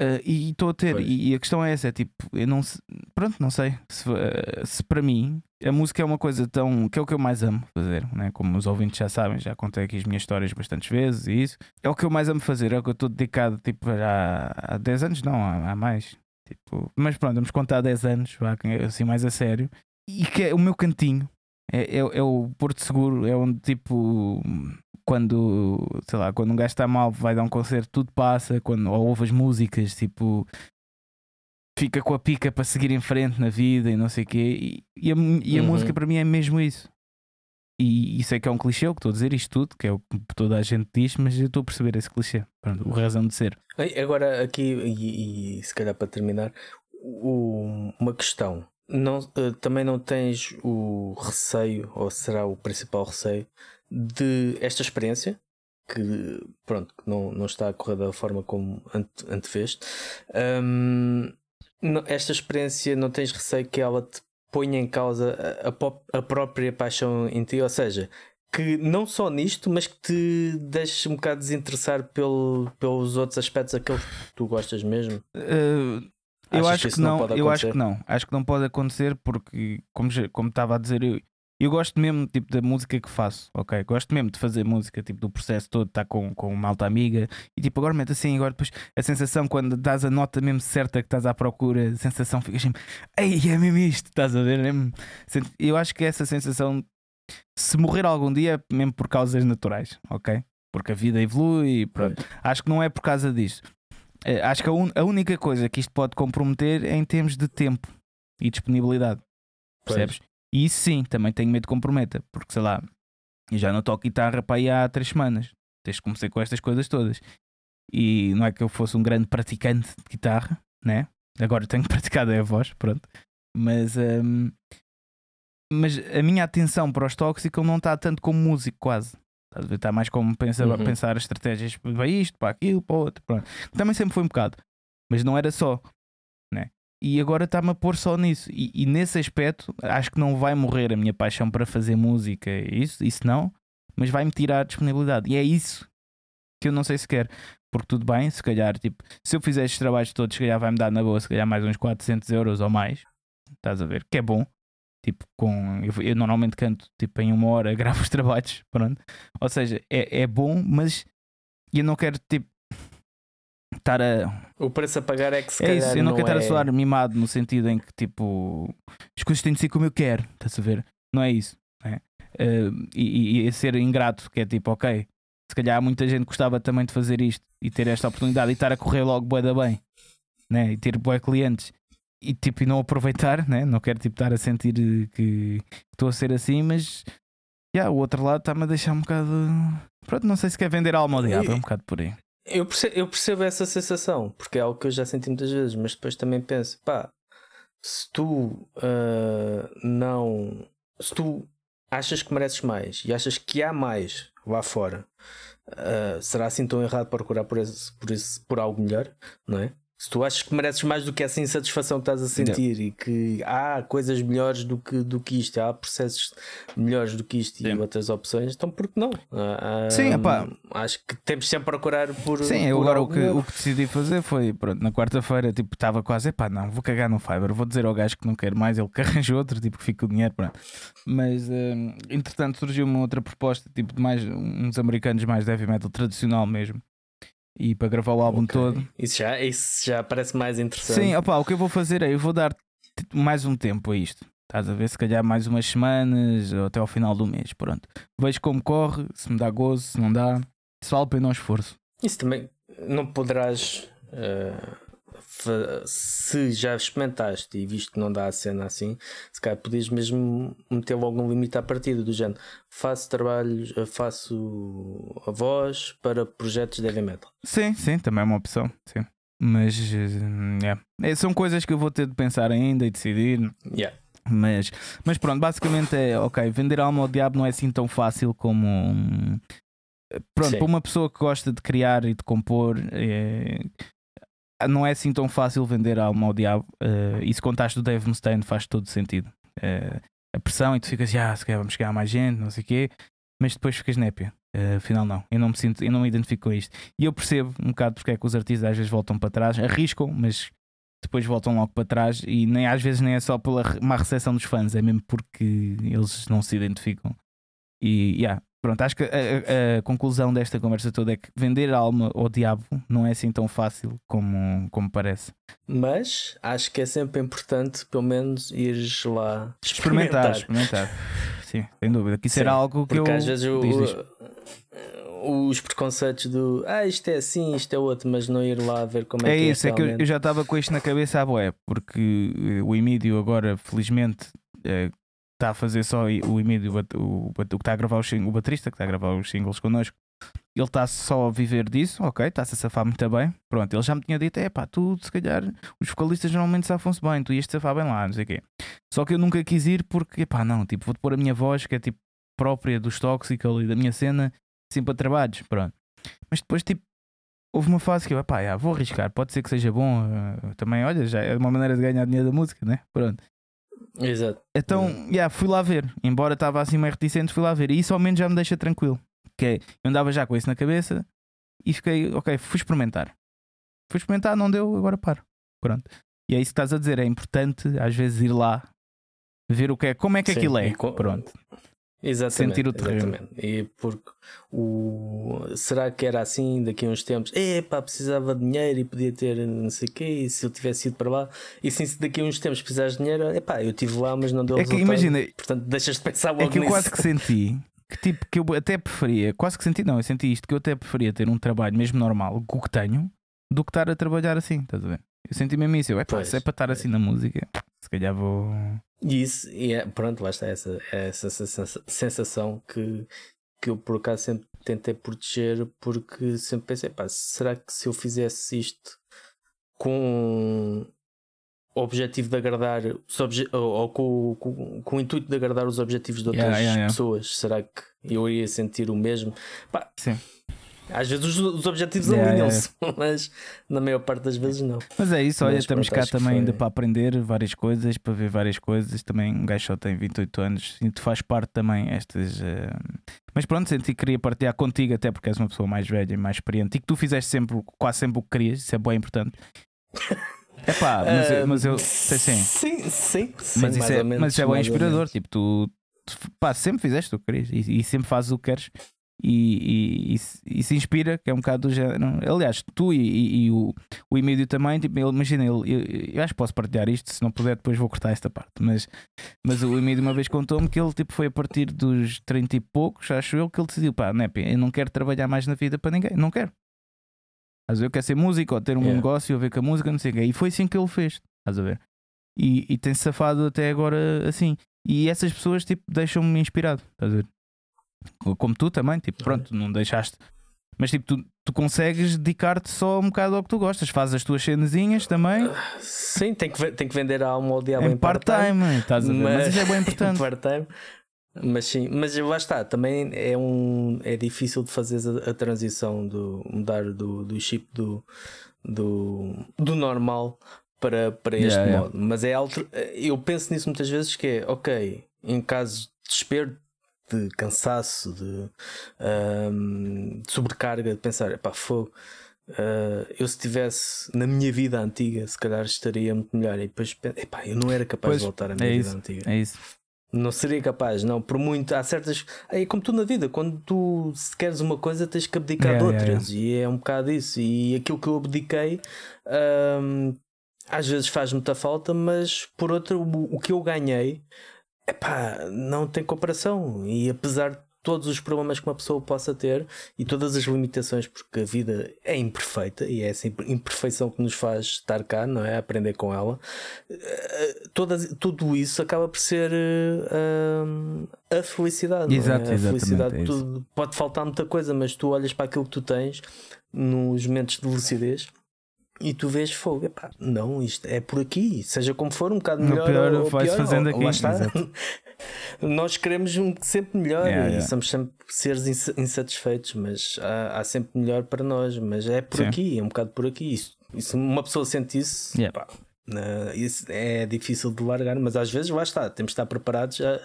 Uh, e estou a ter, e, e, a questão é essa: é tipo, eu não pronto, não sei se, uh, se, para mim a música é uma coisa tão que é o que eu mais amo fazer, né? como os ouvintes já sabem, já contei aqui as minhas histórias bastantes vezes e isso. É o que eu mais amo fazer, é o que eu estou dedicado tipo, já há 10 anos, não, há, há mais, tipo, mas pronto, vamos contar 10 anos, assim mais a sério, e que é o meu cantinho, é, é, é o Porto Seguro, é onde tipo quando, sei lá, quando um gajo está mal, vai dar um concerto, tudo passa, quando ou ouve as músicas, tipo, fica com a pica para seguir em frente na vida e não sei o quê. E, e a, e a uhum. música para mim é mesmo isso. E, e sei que é um clichê o que estou a dizer, isto tudo, que é o que toda a gente diz, mas eu estou a perceber esse clichê, Pronto, o razão de ser. Agora, aqui, e, e se calhar para terminar, o, uma questão. Não, uh, também não tens o receio, ou será o principal receio, de esta experiência, que pronto, não, não está a correr da forma como ante, anteveste. Um, esta experiência não tens receio que ela te ponha em causa a, a, própria paixão em ti, ou seja, que não só nisto, mas que te deixe um bocado desinteressar pelo, pelos outros aspectos, aqueles que tu gostas mesmo? Uh, eu acho que, que não, não eu acho que não, acho que não pode acontecer porque, como, como estava a dizer, eu, eu gosto mesmo tipo, da música que faço, ok? Gosto mesmo de fazer música, tipo, do processo todo, estar tá com, com uma alta amiga e tipo, agora mete assim, agora depois a sensação quando dás a nota mesmo certa que estás à procura, a sensação fica assim, ei, é mesmo isto, estás a ver? É mesmo... Eu acho que essa sensação, se morrer algum dia, é mesmo por causas naturais, ok? Porque a vida evolui e pronto. Acho que não é por causa disso. Eh, acho que a, un... a única coisa que isto pode comprometer é em termos de tempo e disponibilidade. Percebes? Pois. E isso sim, também tenho medo que comprometa, porque sei lá, eu já não toco guitarra para aí há três semanas, desde que comecei com estas coisas todas. E não é que eu fosse um grande praticante de guitarra, né? Agora tenho praticado a voz, pronto. Mas, um, mas a minha atenção para os tóxicos não está tanto como músico, quase. Está mais como pensar, uhum. pensar estratégias para isto, para aquilo, para outro. Pronto. Também sempre foi um bocado, mas não era só e agora está-me a pôr só nisso. E, e, nesse aspecto, acho que não vai morrer a minha paixão para fazer música, isso, isso não, mas vai-me tirar a disponibilidade. E é isso que eu não sei se quer. Porque tudo bem, se calhar, tipo, se eu fizer estes trabalhos todos, se calhar vai-me dar na boa, se calhar mais uns 400 euros ou mais. Estás a ver? Que é bom. Tipo, com, eu, eu normalmente canto tipo em uma hora, gravo os trabalhos, pronto. Ou seja, é, é bom, mas eu não quero tipo estar a. O preço a pagar é que se é. Isso, eu não, não quero é... estar a soar mimado no sentido em que tipo as coisas têm de ser como eu quero, estás a ver? Não é isso. É? Uh, e, e, ser ingrato, que é tipo, ok, se calhar muita gente gostava também de fazer isto e ter esta oportunidade e estar a correr logo bué da bem né? e ter bué clientes e tipo e não aproveitar, né? não quero tipo estar a sentir que estou a ser assim, mas yeah, o outro lado está-me a deixar um bocado. Pronto, não sei se quer vender alma ao diabo, é um bocado por aí. Eu percebo, eu percebo essa sensação, porque é algo que eu já senti muitas vezes, mas depois também penso, pá, se tu uh, não. Se tu achas que mereces mais e achas que há mais lá fora, uh, será assim tão errado procurar por, esse, por, esse, por algo melhor, não é? Se tu achas que mereces mais do que essa insatisfação que estás a sentir e que há coisas melhores do que, do que isto, há processos melhores do que isto e outras opções, então por que não? Uh, Sim, acho que temos sempre a procurar por. Sim, eu agora o que, o que decidi fazer foi, pronto, na quarta-feira, tipo, estava quase, epá, não, vou cagar no Fiverr, vou dizer ao gajo que não quero mais, ele que arranja outro, tipo, que fica o dinheiro, pronto. Mas, uh, entretanto, surgiu uma outra proposta, tipo, de mais uns americanos mais heavy metal tradicional mesmo e para gravar o álbum okay. todo. Isso já, isso já parece mais interessante. Sim, opa, o que eu vou fazer é eu vou dar mais um tempo a isto. Estás a ver? Se calhar mais umas semanas ou até ao final do mês. Pronto. Vejo como corre, se me dá gozo, se não dá. Se vale pena um esforço. Isso também não poderás uh, se já experimentaste e visto que não dá a cena assim, se calhar podias mesmo meter logo um limite à partida do género. Faço trabalhos, eh, faço a voz para projetos de heavy metal. Sim, sim, também é uma opção. Sim. Mas yeah. É, são coisas que eu vou ter de pensar ainda e decidir. Yeah. Mas, mas pronto, basicamente é ok. Vender alma ao diabo não é assim tão fácil como. Pronto, Sim. para uma pessoa que gosta de criar e de compor, é, não é assim tão fácil vender a alma ao diabo. Uh, e se contaste do Dave Mustaine, faz todo sentido. Uh, a pressão e tu ficas, ah, se calhar vamos chegar a mais gente, não sei o quê, mas depois ficas népia. Uh, afinal, não, eu não me sinto, eu não me identifico com isto. E eu percebo um bocado porque é que os artistas às vezes voltam para trás, arriscam, mas depois voltam logo para trás. E nem às vezes nem é só pela má recepção dos fãs, é mesmo porque eles não se identificam. E yeah, Pronto, acho que a, a, a, conclusão desta conversa toda é que vender a alma ao diabo não é assim tão fácil como, como parece. Mas acho que é sempre importante, pelo menos, ires lá experimentar. Experimentar, experimentar. Sim, sem dúvida. Que isso era algo que Porque eu. às vezes o, o, os preconceitos do ah, isto é assim, isto é outro, mas não ir lá ver como é, é que é. Isso, é que eu, eu já estava com isto na cabeça à boé, porque o Emílio agora, felizmente. Está a fazer só o Emílio, o, o, o, que está a gravar o baterista que está a gravar os singles connosco, ele está só a viver disso, ok, está-se a safar muito bem. Pronto, ele já me tinha dito: é pá, tu se calhar os vocalistas normalmente safam-se bem, tu ias te safar bem lá, não sei o quê. Só que eu nunca quis ir porque, pá, não, tipo, vou-te pôr a minha voz, que é tipo própria dos Toxical e da minha cena, assim para trabalhos, pronto. Mas depois, tipo, houve uma fase que eu, pá, já, vou arriscar, pode ser que seja bom. Uh, também, olha, já é uma maneira de ganhar dinheiro da música, né? Pronto. Exato. Então, yeah, fui lá ver. Embora estava assim meio reticente, fui lá ver. E isso ao menos já me deixa tranquilo. Que é, eu andava já com isso na cabeça e fiquei, ok, fui experimentar. Fui experimentar, não deu, agora paro. Pronto. E é isso que estás a dizer. É importante às vezes ir lá ver o que é, como é que Sim, aquilo é. Pronto. Exatamente, sentir o terreno. Exatamente. E porque o será que era assim daqui a uns tempos? Epá, precisava de dinheiro e podia ter não sei o quê, e se eu tivesse ido para lá, e sim, se daqui a uns tempos precisares de dinheiro, epá, eu estive lá, mas não deu é que imagina, portanto deixas de pensar logo É que eu nisso. quase que senti que tipo que eu até preferia, quase que senti, não, eu senti isto, que eu até preferia ter um trabalho mesmo normal, o que tenho, do que estar a trabalhar assim, estás a ver? Eu senti mesmo isso, eu, epá, se é para estar assim na música, calhar vou e isso, e é, pronto, lá está essa, essa sensação que, que eu por acaso sempre tentei proteger, porque sempre pensei, pá, será que se eu fizesse isto com o objetivo de agradar ou, ou com, com, com, o intuito de agradar os objetivos de outras yeah, yeah, yeah. pessoas, será que eu iria sentir o mesmo? Pá, Sim. Às vezes os, os objetivos yeah, alinham-se, yeah. mas na maior parte das vezes não. Mas é isso, olha, mas, estamos pronto, cá também foi... ainda para aprender várias coisas, para ver várias coisas. Também um gajo só tem 28 anos e tu faz parte também estas. Uh... Mas pronto, senti que queria partilhar contigo, até porque és uma pessoa mais velha e mais experiente e que tu fizeste sempre, quase sempre o que querias, isso é bem importante. É pá, mas, uh, mas eu sei sim. Sim, sim, sim mas, isso é, mas isso é bem inspirador. Tipo, tu, tu pá, sempre fizeste o que querias e, e sempre fazes o que queres e, e, e, se inspira, que é um bocado do género. Aliás, tu e, e o, o Emílio também, tipo, ele, imagina, ele, eu, eu, acho que posso partilhar isto, se não puder, depois vou cortar esta parte. Mas, mas o Emílio uma vez contou-me que ele tipo, foi a partir dos 30 e poucos, acho eu, que ele decidiu: pá, né, eu não quero trabalhar mais na vida para ninguém, não quero. Às vezes eu quero ser músico ou ter um yeah. negócio ou ver com a música, não sei o quê. E foi assim que ele fez, estás a ver? E, e tem-se safado até agora assim. E essas pessoas tipo, deixam-me inspirado, estás a ver? Como tu também, tipo, pronto, não deixaste. Mas tipo, tu, tu consegues dedicar-te só um bocado ao que tu gostas, fazes as tuas cenazinhas também. Sim, tem que, tem que vender a alma ao diabo em, part-time. Part mas, mas isso é bem importante. part-time. Mas sim, mas lá está, também é, um, é difícil de fazer a, a transição do mudar do, do chip do, do, do normal para, para este yeah, modo. Yeah. Mas é alter... eu penso nisso muitas vezes que é ok, em caso de desespero, de cansaço, de, um, de sobrecarga, de pensar, pá, fogo. Uh, eu se estivesse na minha vida antiga, se calhar estaria muito melhor. E depois, epá, eu não era capaz pois, de voltar à minha é vida isso, antiga. É isso. Não seria capaz, não. Por muito, há certas. É como tu na vida, quando tu se queres uma coisa, tens que abdicar yeah, de outras. Yeah, yeah. E é um bocado isso. E aquilo que eu abdiquei, um, às vezes faz muita falta, mas por outro, o, o que eu ganhei, epá, não tem comparação. E apesar de todos os problemas que uma pessoa possa ter e todas as limitações, porque a vida é imperfeita e é essa imperfeição que nos faz estar cá, não é? Aprender com ela. Eh, todas, tudo isso acaba por ser uh, a felicidade. Exato, é? A felicidade é pode faltar muita coisa, mas tu olhas para aquilo que tu tens nos momentos de lucidez e tu vês fogo, epá, não, isto é por aqui, seja como for, um bocado melhor. No pior, ou vais pior, fazendo ou, aqui. Está. Nós queremos sempre melhor yeah, e yeah. somos sempre seres insatisfeitos, mas há, há, sempre melhor para nós. Mas é por Sim. aqui, é um bocado por aqui. Isso, isso uma pessoa sente isso, yeah. Epá, isso é difícil de largar, mas às vezes lá está, temos de estar preparados a,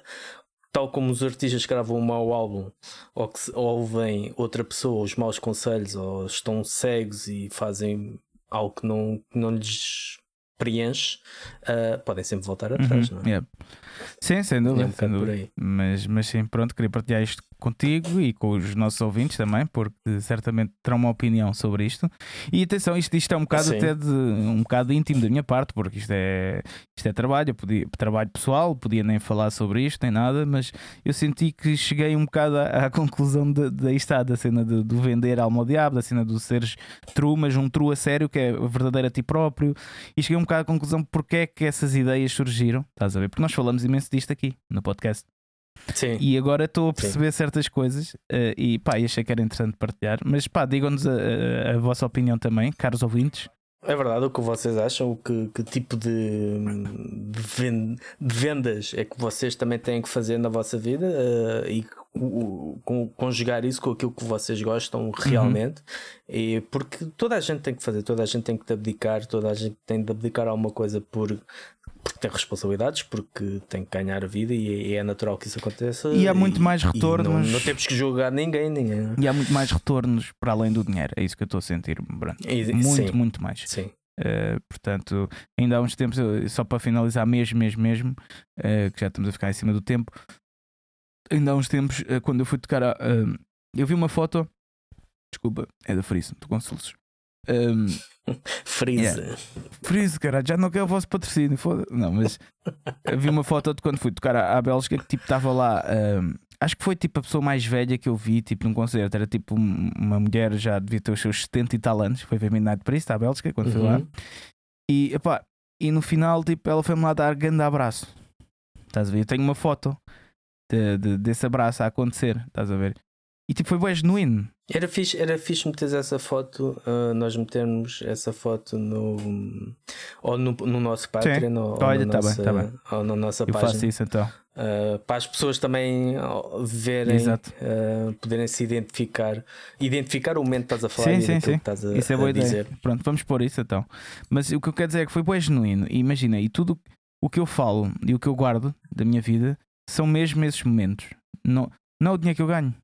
tal como os artistas gravam um mau álbum ou, que, ou ouvem outra pessoa os maus conselhos ou estão cegos e fazem algo que não, não lhes preenche, uh, podem sempre voltar atrás, uhum, não é? Yeah. Sim, sem dúvida, é um sem dúvida. Mas, mas sim, pronto, queria partilhar isto contigo e com os nossos ouvintes também, porque certamente terão uma opinião sobre isto. E atenção, isto, isto é um bocado sim. até de um bocado íntimo da minha parte, porque isto é, isto é trabalho, podia, trabalho pessoal, podia nem falar sobre isto, nem nada, mas eu senti que cheguei um bocado à, à conclusão da está, da cena de, do vender alma ao diabo, da cena do seres true, mas um true a sério, que é verdadeiro a ti próprio, e cheguei um bocado à conclusão porque é que essas ideias surgiram, estás a ver? Porque nós falamos imenso disto aqui no podcast. Sim. E agora estou a perceber Sim. certas coisas uh, e pá, achei que era interessante partilhar. Mas pá, digam-nos a, a, a, vossa opinião também, caros ouvintes. É verdade, o que vocês acham? Que, que tipo de, de, vendas é que vocês também têm que fazer na vossa vida uh, e com, conjugar isso com aquilo que vocês gostam uhum. realmente? Uhum. E porque toda a gente tem que fazer, toda a gente tem que abdicar, toda a gente tem de abdicar alguma coisa por porque tem responsabilidades, porque tem que ganhar a vida e é, é natural que isso aconteça. E há muito e, mais retornos. Não, não, temos que julgar ninguém, ninguém. E há muito mais retornos para além do dinheiro. É isso que eu estou a sentir, Bruno. Muito, sim, muito mais. Sim. Uh, portanto, ainda há uns tempos, só para finalizar mesmo, mesmo, mesmo, uh, que já estamos a ficar em cima do tempo. Ainda há uns tempos, uh, quando eu fui tocar, a, eu vi uma foto. Desculpa, é da Friso, estou com soluços. Um, Freeze. Yeah. Freeze, cara, já não quer o vosso patrocínio. Não, mas vi uma foto de quando fui tocar à, à Bélgica que tipo estava lá. Um, acho que foi tipo a pessoa mais velha que eu vi tipo num concerto. Era tipo uma mulher já devia ter os seus 70 e tal anos. Foi ver Midnight Priest à Bélgica quando uhum. fui lá. Uhum. E, epá, e no final, tipo, ela foi-me lá dar grande abraço. Estás a ver? Eu tenho uma foto de, de, desse abraço a acontecer. Estás a ver? E tipo, foi bem genuíno. Era fixe, era fixe meter essa foto, uh, nós metermos essa foto no ou no, no nosso Patreon Sim. ou, Olha, ou, tá nossa, bem, tá bem. ou na nossa Eu página. faço isso então. Uh, para as pessoas também verem, uh, poderem se identificar, identificar o momento que estás a falar sim, e sim, sim. que estás a, isso é boa a dizer. Pronto, vamos pôr isso então. Mas o que eu quero dizer é que foi bem genuíno. E imagina, e tudo o que eu falo e o que eu guardo da minha vida são mesmo esses momentos. Não, não é o dinheiro que eu ganho.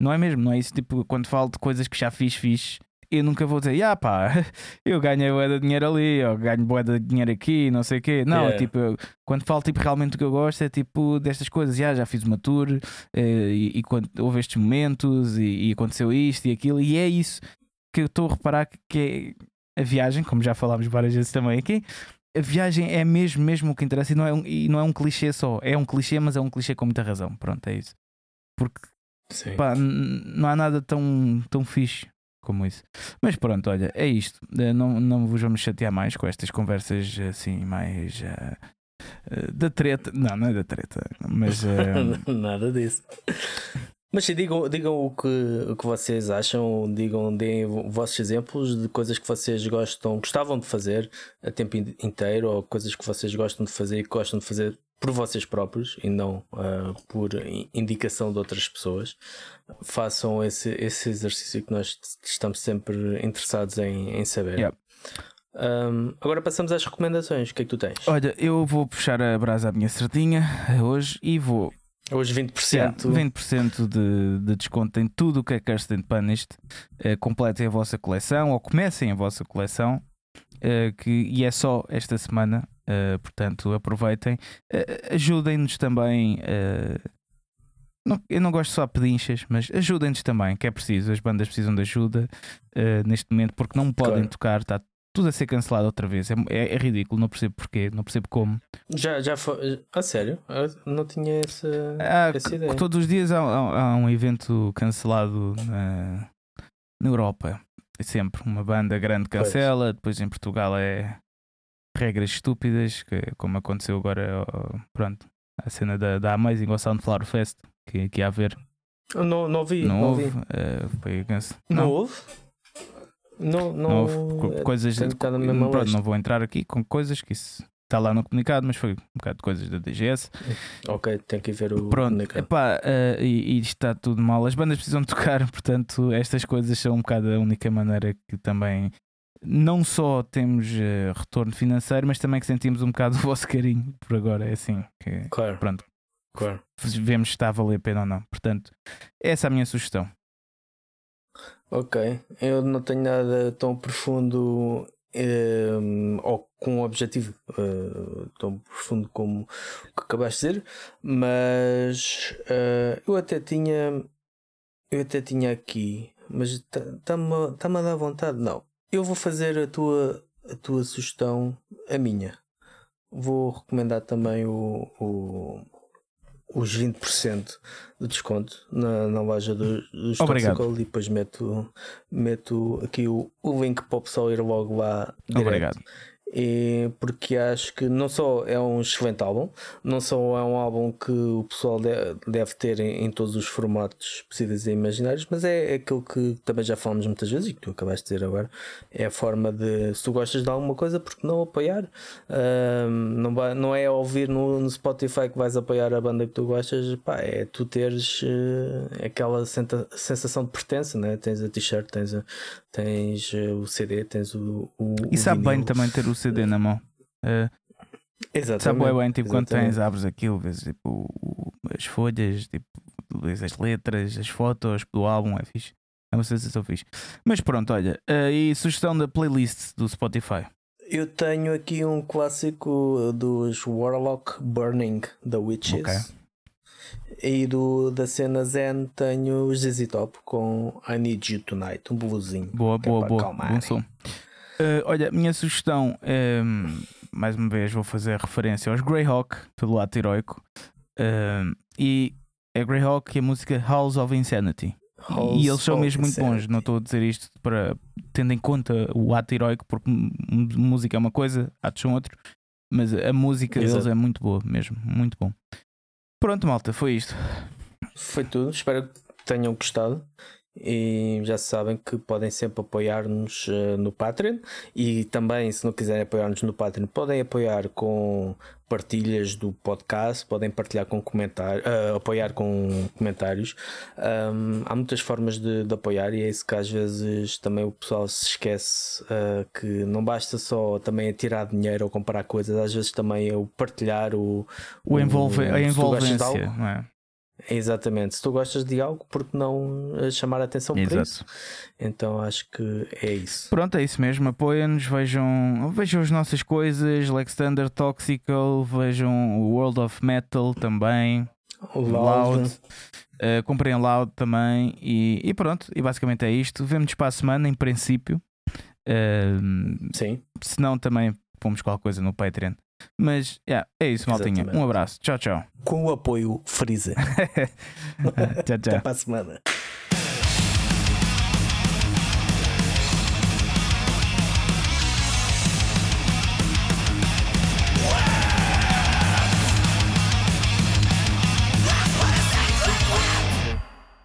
Não é mesmo? Não é isso? Tipo, quando falo de coisas que já fiz, fiz. Eu nunca vou dizer, ah pá, eu ganhei boa de dinheiro ali, ou ganho boa de dinheiro aqui, não sei o quê. Não, yeah. tipo, eu, quando falo tipo, realmente o que eu gosto é tipo destas coisas. Já, já fiz uma tour eh, e, e, quando houve estes momentos e, e, aconteceu isto e aquilo, e é isso que eu estou a reparar que, que é a viagem, como já falámos várias vezes também aqui, a viagem é mesmo, mesmo o que interessa e não é um, e não é um clichê só. É um clichê, mas é um clichê com muita razão. Pronto, é isso. Porque Pá, não há nada tão, tão fixe como isso. Mas pronto, olha, é isto. Eh, não, não vos vamos chatear mais com estas conversas assim, mais. Uh, uh, da treta. Não, não é da treta, mas. Uh... nada disso. Mas sim, digam, digam o, que, o que vocês acham, digam, deem vossos exemplos de coisas que vocês gostam, gostavam de fazer a tempo inteiro, ou coisas que vocês gostam de fazer e gostam de fazer por vocês próprios e não uh, por indicação de outras pessoas. Façam esse, esse exercício que nós estamos sempre interessados em, em saber. Yeah. Um, agora passamos às recomendações. O que é que tu tens? Olha, eu vou puxar a brasa à minha sardinha hoje e vou. Hoje 20%. Yeah, 20% de, de desconto em tudo o que é Kirsten Punished. Uh, completem a vossa coleção ou comecem a vossa coleção. Uh, que, e é só esta semana. Uh, portanto, aproveitem. Ajudem-nos também. Não, eu não gosto só de pedinchas, mas ajudem-nos também, que é preciso. As bandas precisam de ajuda neste momento porque não podem claro. tocar, está tudo a ser cancelado outra vez. É, é, é, ridículo, não percebo porquê, não percebo como. Já, já foi. A sério? Eu não tinha essa, ah, essa ideia. Todos os dias há, há, há um evento cancelado na, na Europa. É sempre uma banda grande cancela, pois. depois em Portugal é regras estúpidas, que, como aconteceu agora, pronto, a cena da, da Amazing ou Soundflower Fest que, que ia haver. Não, não vi. Não, não houve. Uh, foi, não, não houve? Não, não, não coisas de, pronto, não vou entrar aqui com coisas que isso está lá no comunicado, mas foi um bocado de coisas da DGS. Ok, tem que ver o pronto, epá, uh, e, e está tudo mal. As bandas precisam tocar, portanto, estas coisas são um bocado a única maneira que também não só temos uh, retorno financeiro, mas também que sentimos um bocado o vosso carinho por agora. É assim que claro. pronto. Claro. Vemos se está a valer a pena ou não. Portanto, essa é a minha sugestão. Ok, eu não tenho nada tão profundo um, ou com um objetivo uh, tão profundo como o que acabaste de dizer, mas uh, eu até tinha eu até tinha aqui, mas está-me tá a dar vontade. Não, eu vou fazer a tua, a tua sugestão, a minha. Vou recomendar também o, o os 20% de desconto na, na loja dos do Obrigado. e depois meto, meto aqui o, o link para o pessoal ir logo lá. Direto. Obrigado e porque acho que não só é um excelente álbum, não só é um álbum que o pessoal deve ter em, todos os formatos possíveis e imaginários, mas é, aquilo que também já falamos muitas vezes e que tu acabaste de dizer agora. É a forma de se tu gostas de alguma coisa, porque não apoiar? Uh, não, vai, não é ouvir no, no, Spotify que vais apoiar a banda que tu gostas, pá, é tu teres uh, aquela senta, sensação de pertença, né? tens a t-shirt, tens, a, tens uh, o CD, tens o. o e sabe bem também ter o CD na mão. Uh, Exatamente. Sabe bem, bem tipo, quando tens, abres aquilo, vês tipo, as folhas, tipo, vês as letras, as fotos do álbum, é fixe. É uma sensação fixe. Mas pronto, olha, uh, e sugestão da playlist do Spotify? Eu tenho aqui um clássico dos Warlock Burning The Witches. Okay. E do, da cena Zen tenho o ZZ Top com I Need You Tonight, um bluesinho. Boa, é boa, boa. Bom som. Uh, olha, minha sugestão, um, mais uma vez, vou fazer referência aos Greyhawk, pelo ato heroico. Um, e é Greyhawk e a música House of Insanity. House e eles são mesmo muito bons. Não estou a dizer isto para tendo em conta o ato heroico, porque música é uma coisa, atos são outro. Mas a música Exato. deles é muito boa, mesmo, muito bom. Pronto, malta, foi isto. Foi tudo. Espero que tenham gostado. E já sabem que podem sempre apoiar-nos uh, no Patreon e também, se não quiserem apoiar-nos no Patreon, podem apoiar com partilhas do podcast, podem partilhar com comentários, uh, apoiar com comentários. Um, há muitas formas de, de, apoiar e é isso que às vezes também o pessoal se esquece uh, que não basta só também tirar dinheiro ou comprar coisas, às vezes também é o partilhar o, o, o envolve, a envolvência? Exatamente. Se tu gostas de algo, porque não eh, chamar a atenção Exato. por isso? Então acho que é isso. Pronto, é isso mesmo. Apoiem-nos, vejam, vejam as nossas coisas, Lex Thunder, Toxical, vejam o World of Metal também. O Loud. Loud. Uh, comprem Loud também. E, e, pronto, e basicamente é isto. Vemo-nos para a semana, em princípio. Uh, Sim. Se não, também pomos qualquer coisa no Patreon. Mas yeah, é isso, maltinha. Um abraço. Tchau, tchau. Com o apoio Freezer. tchau, tchau. Até para a semana.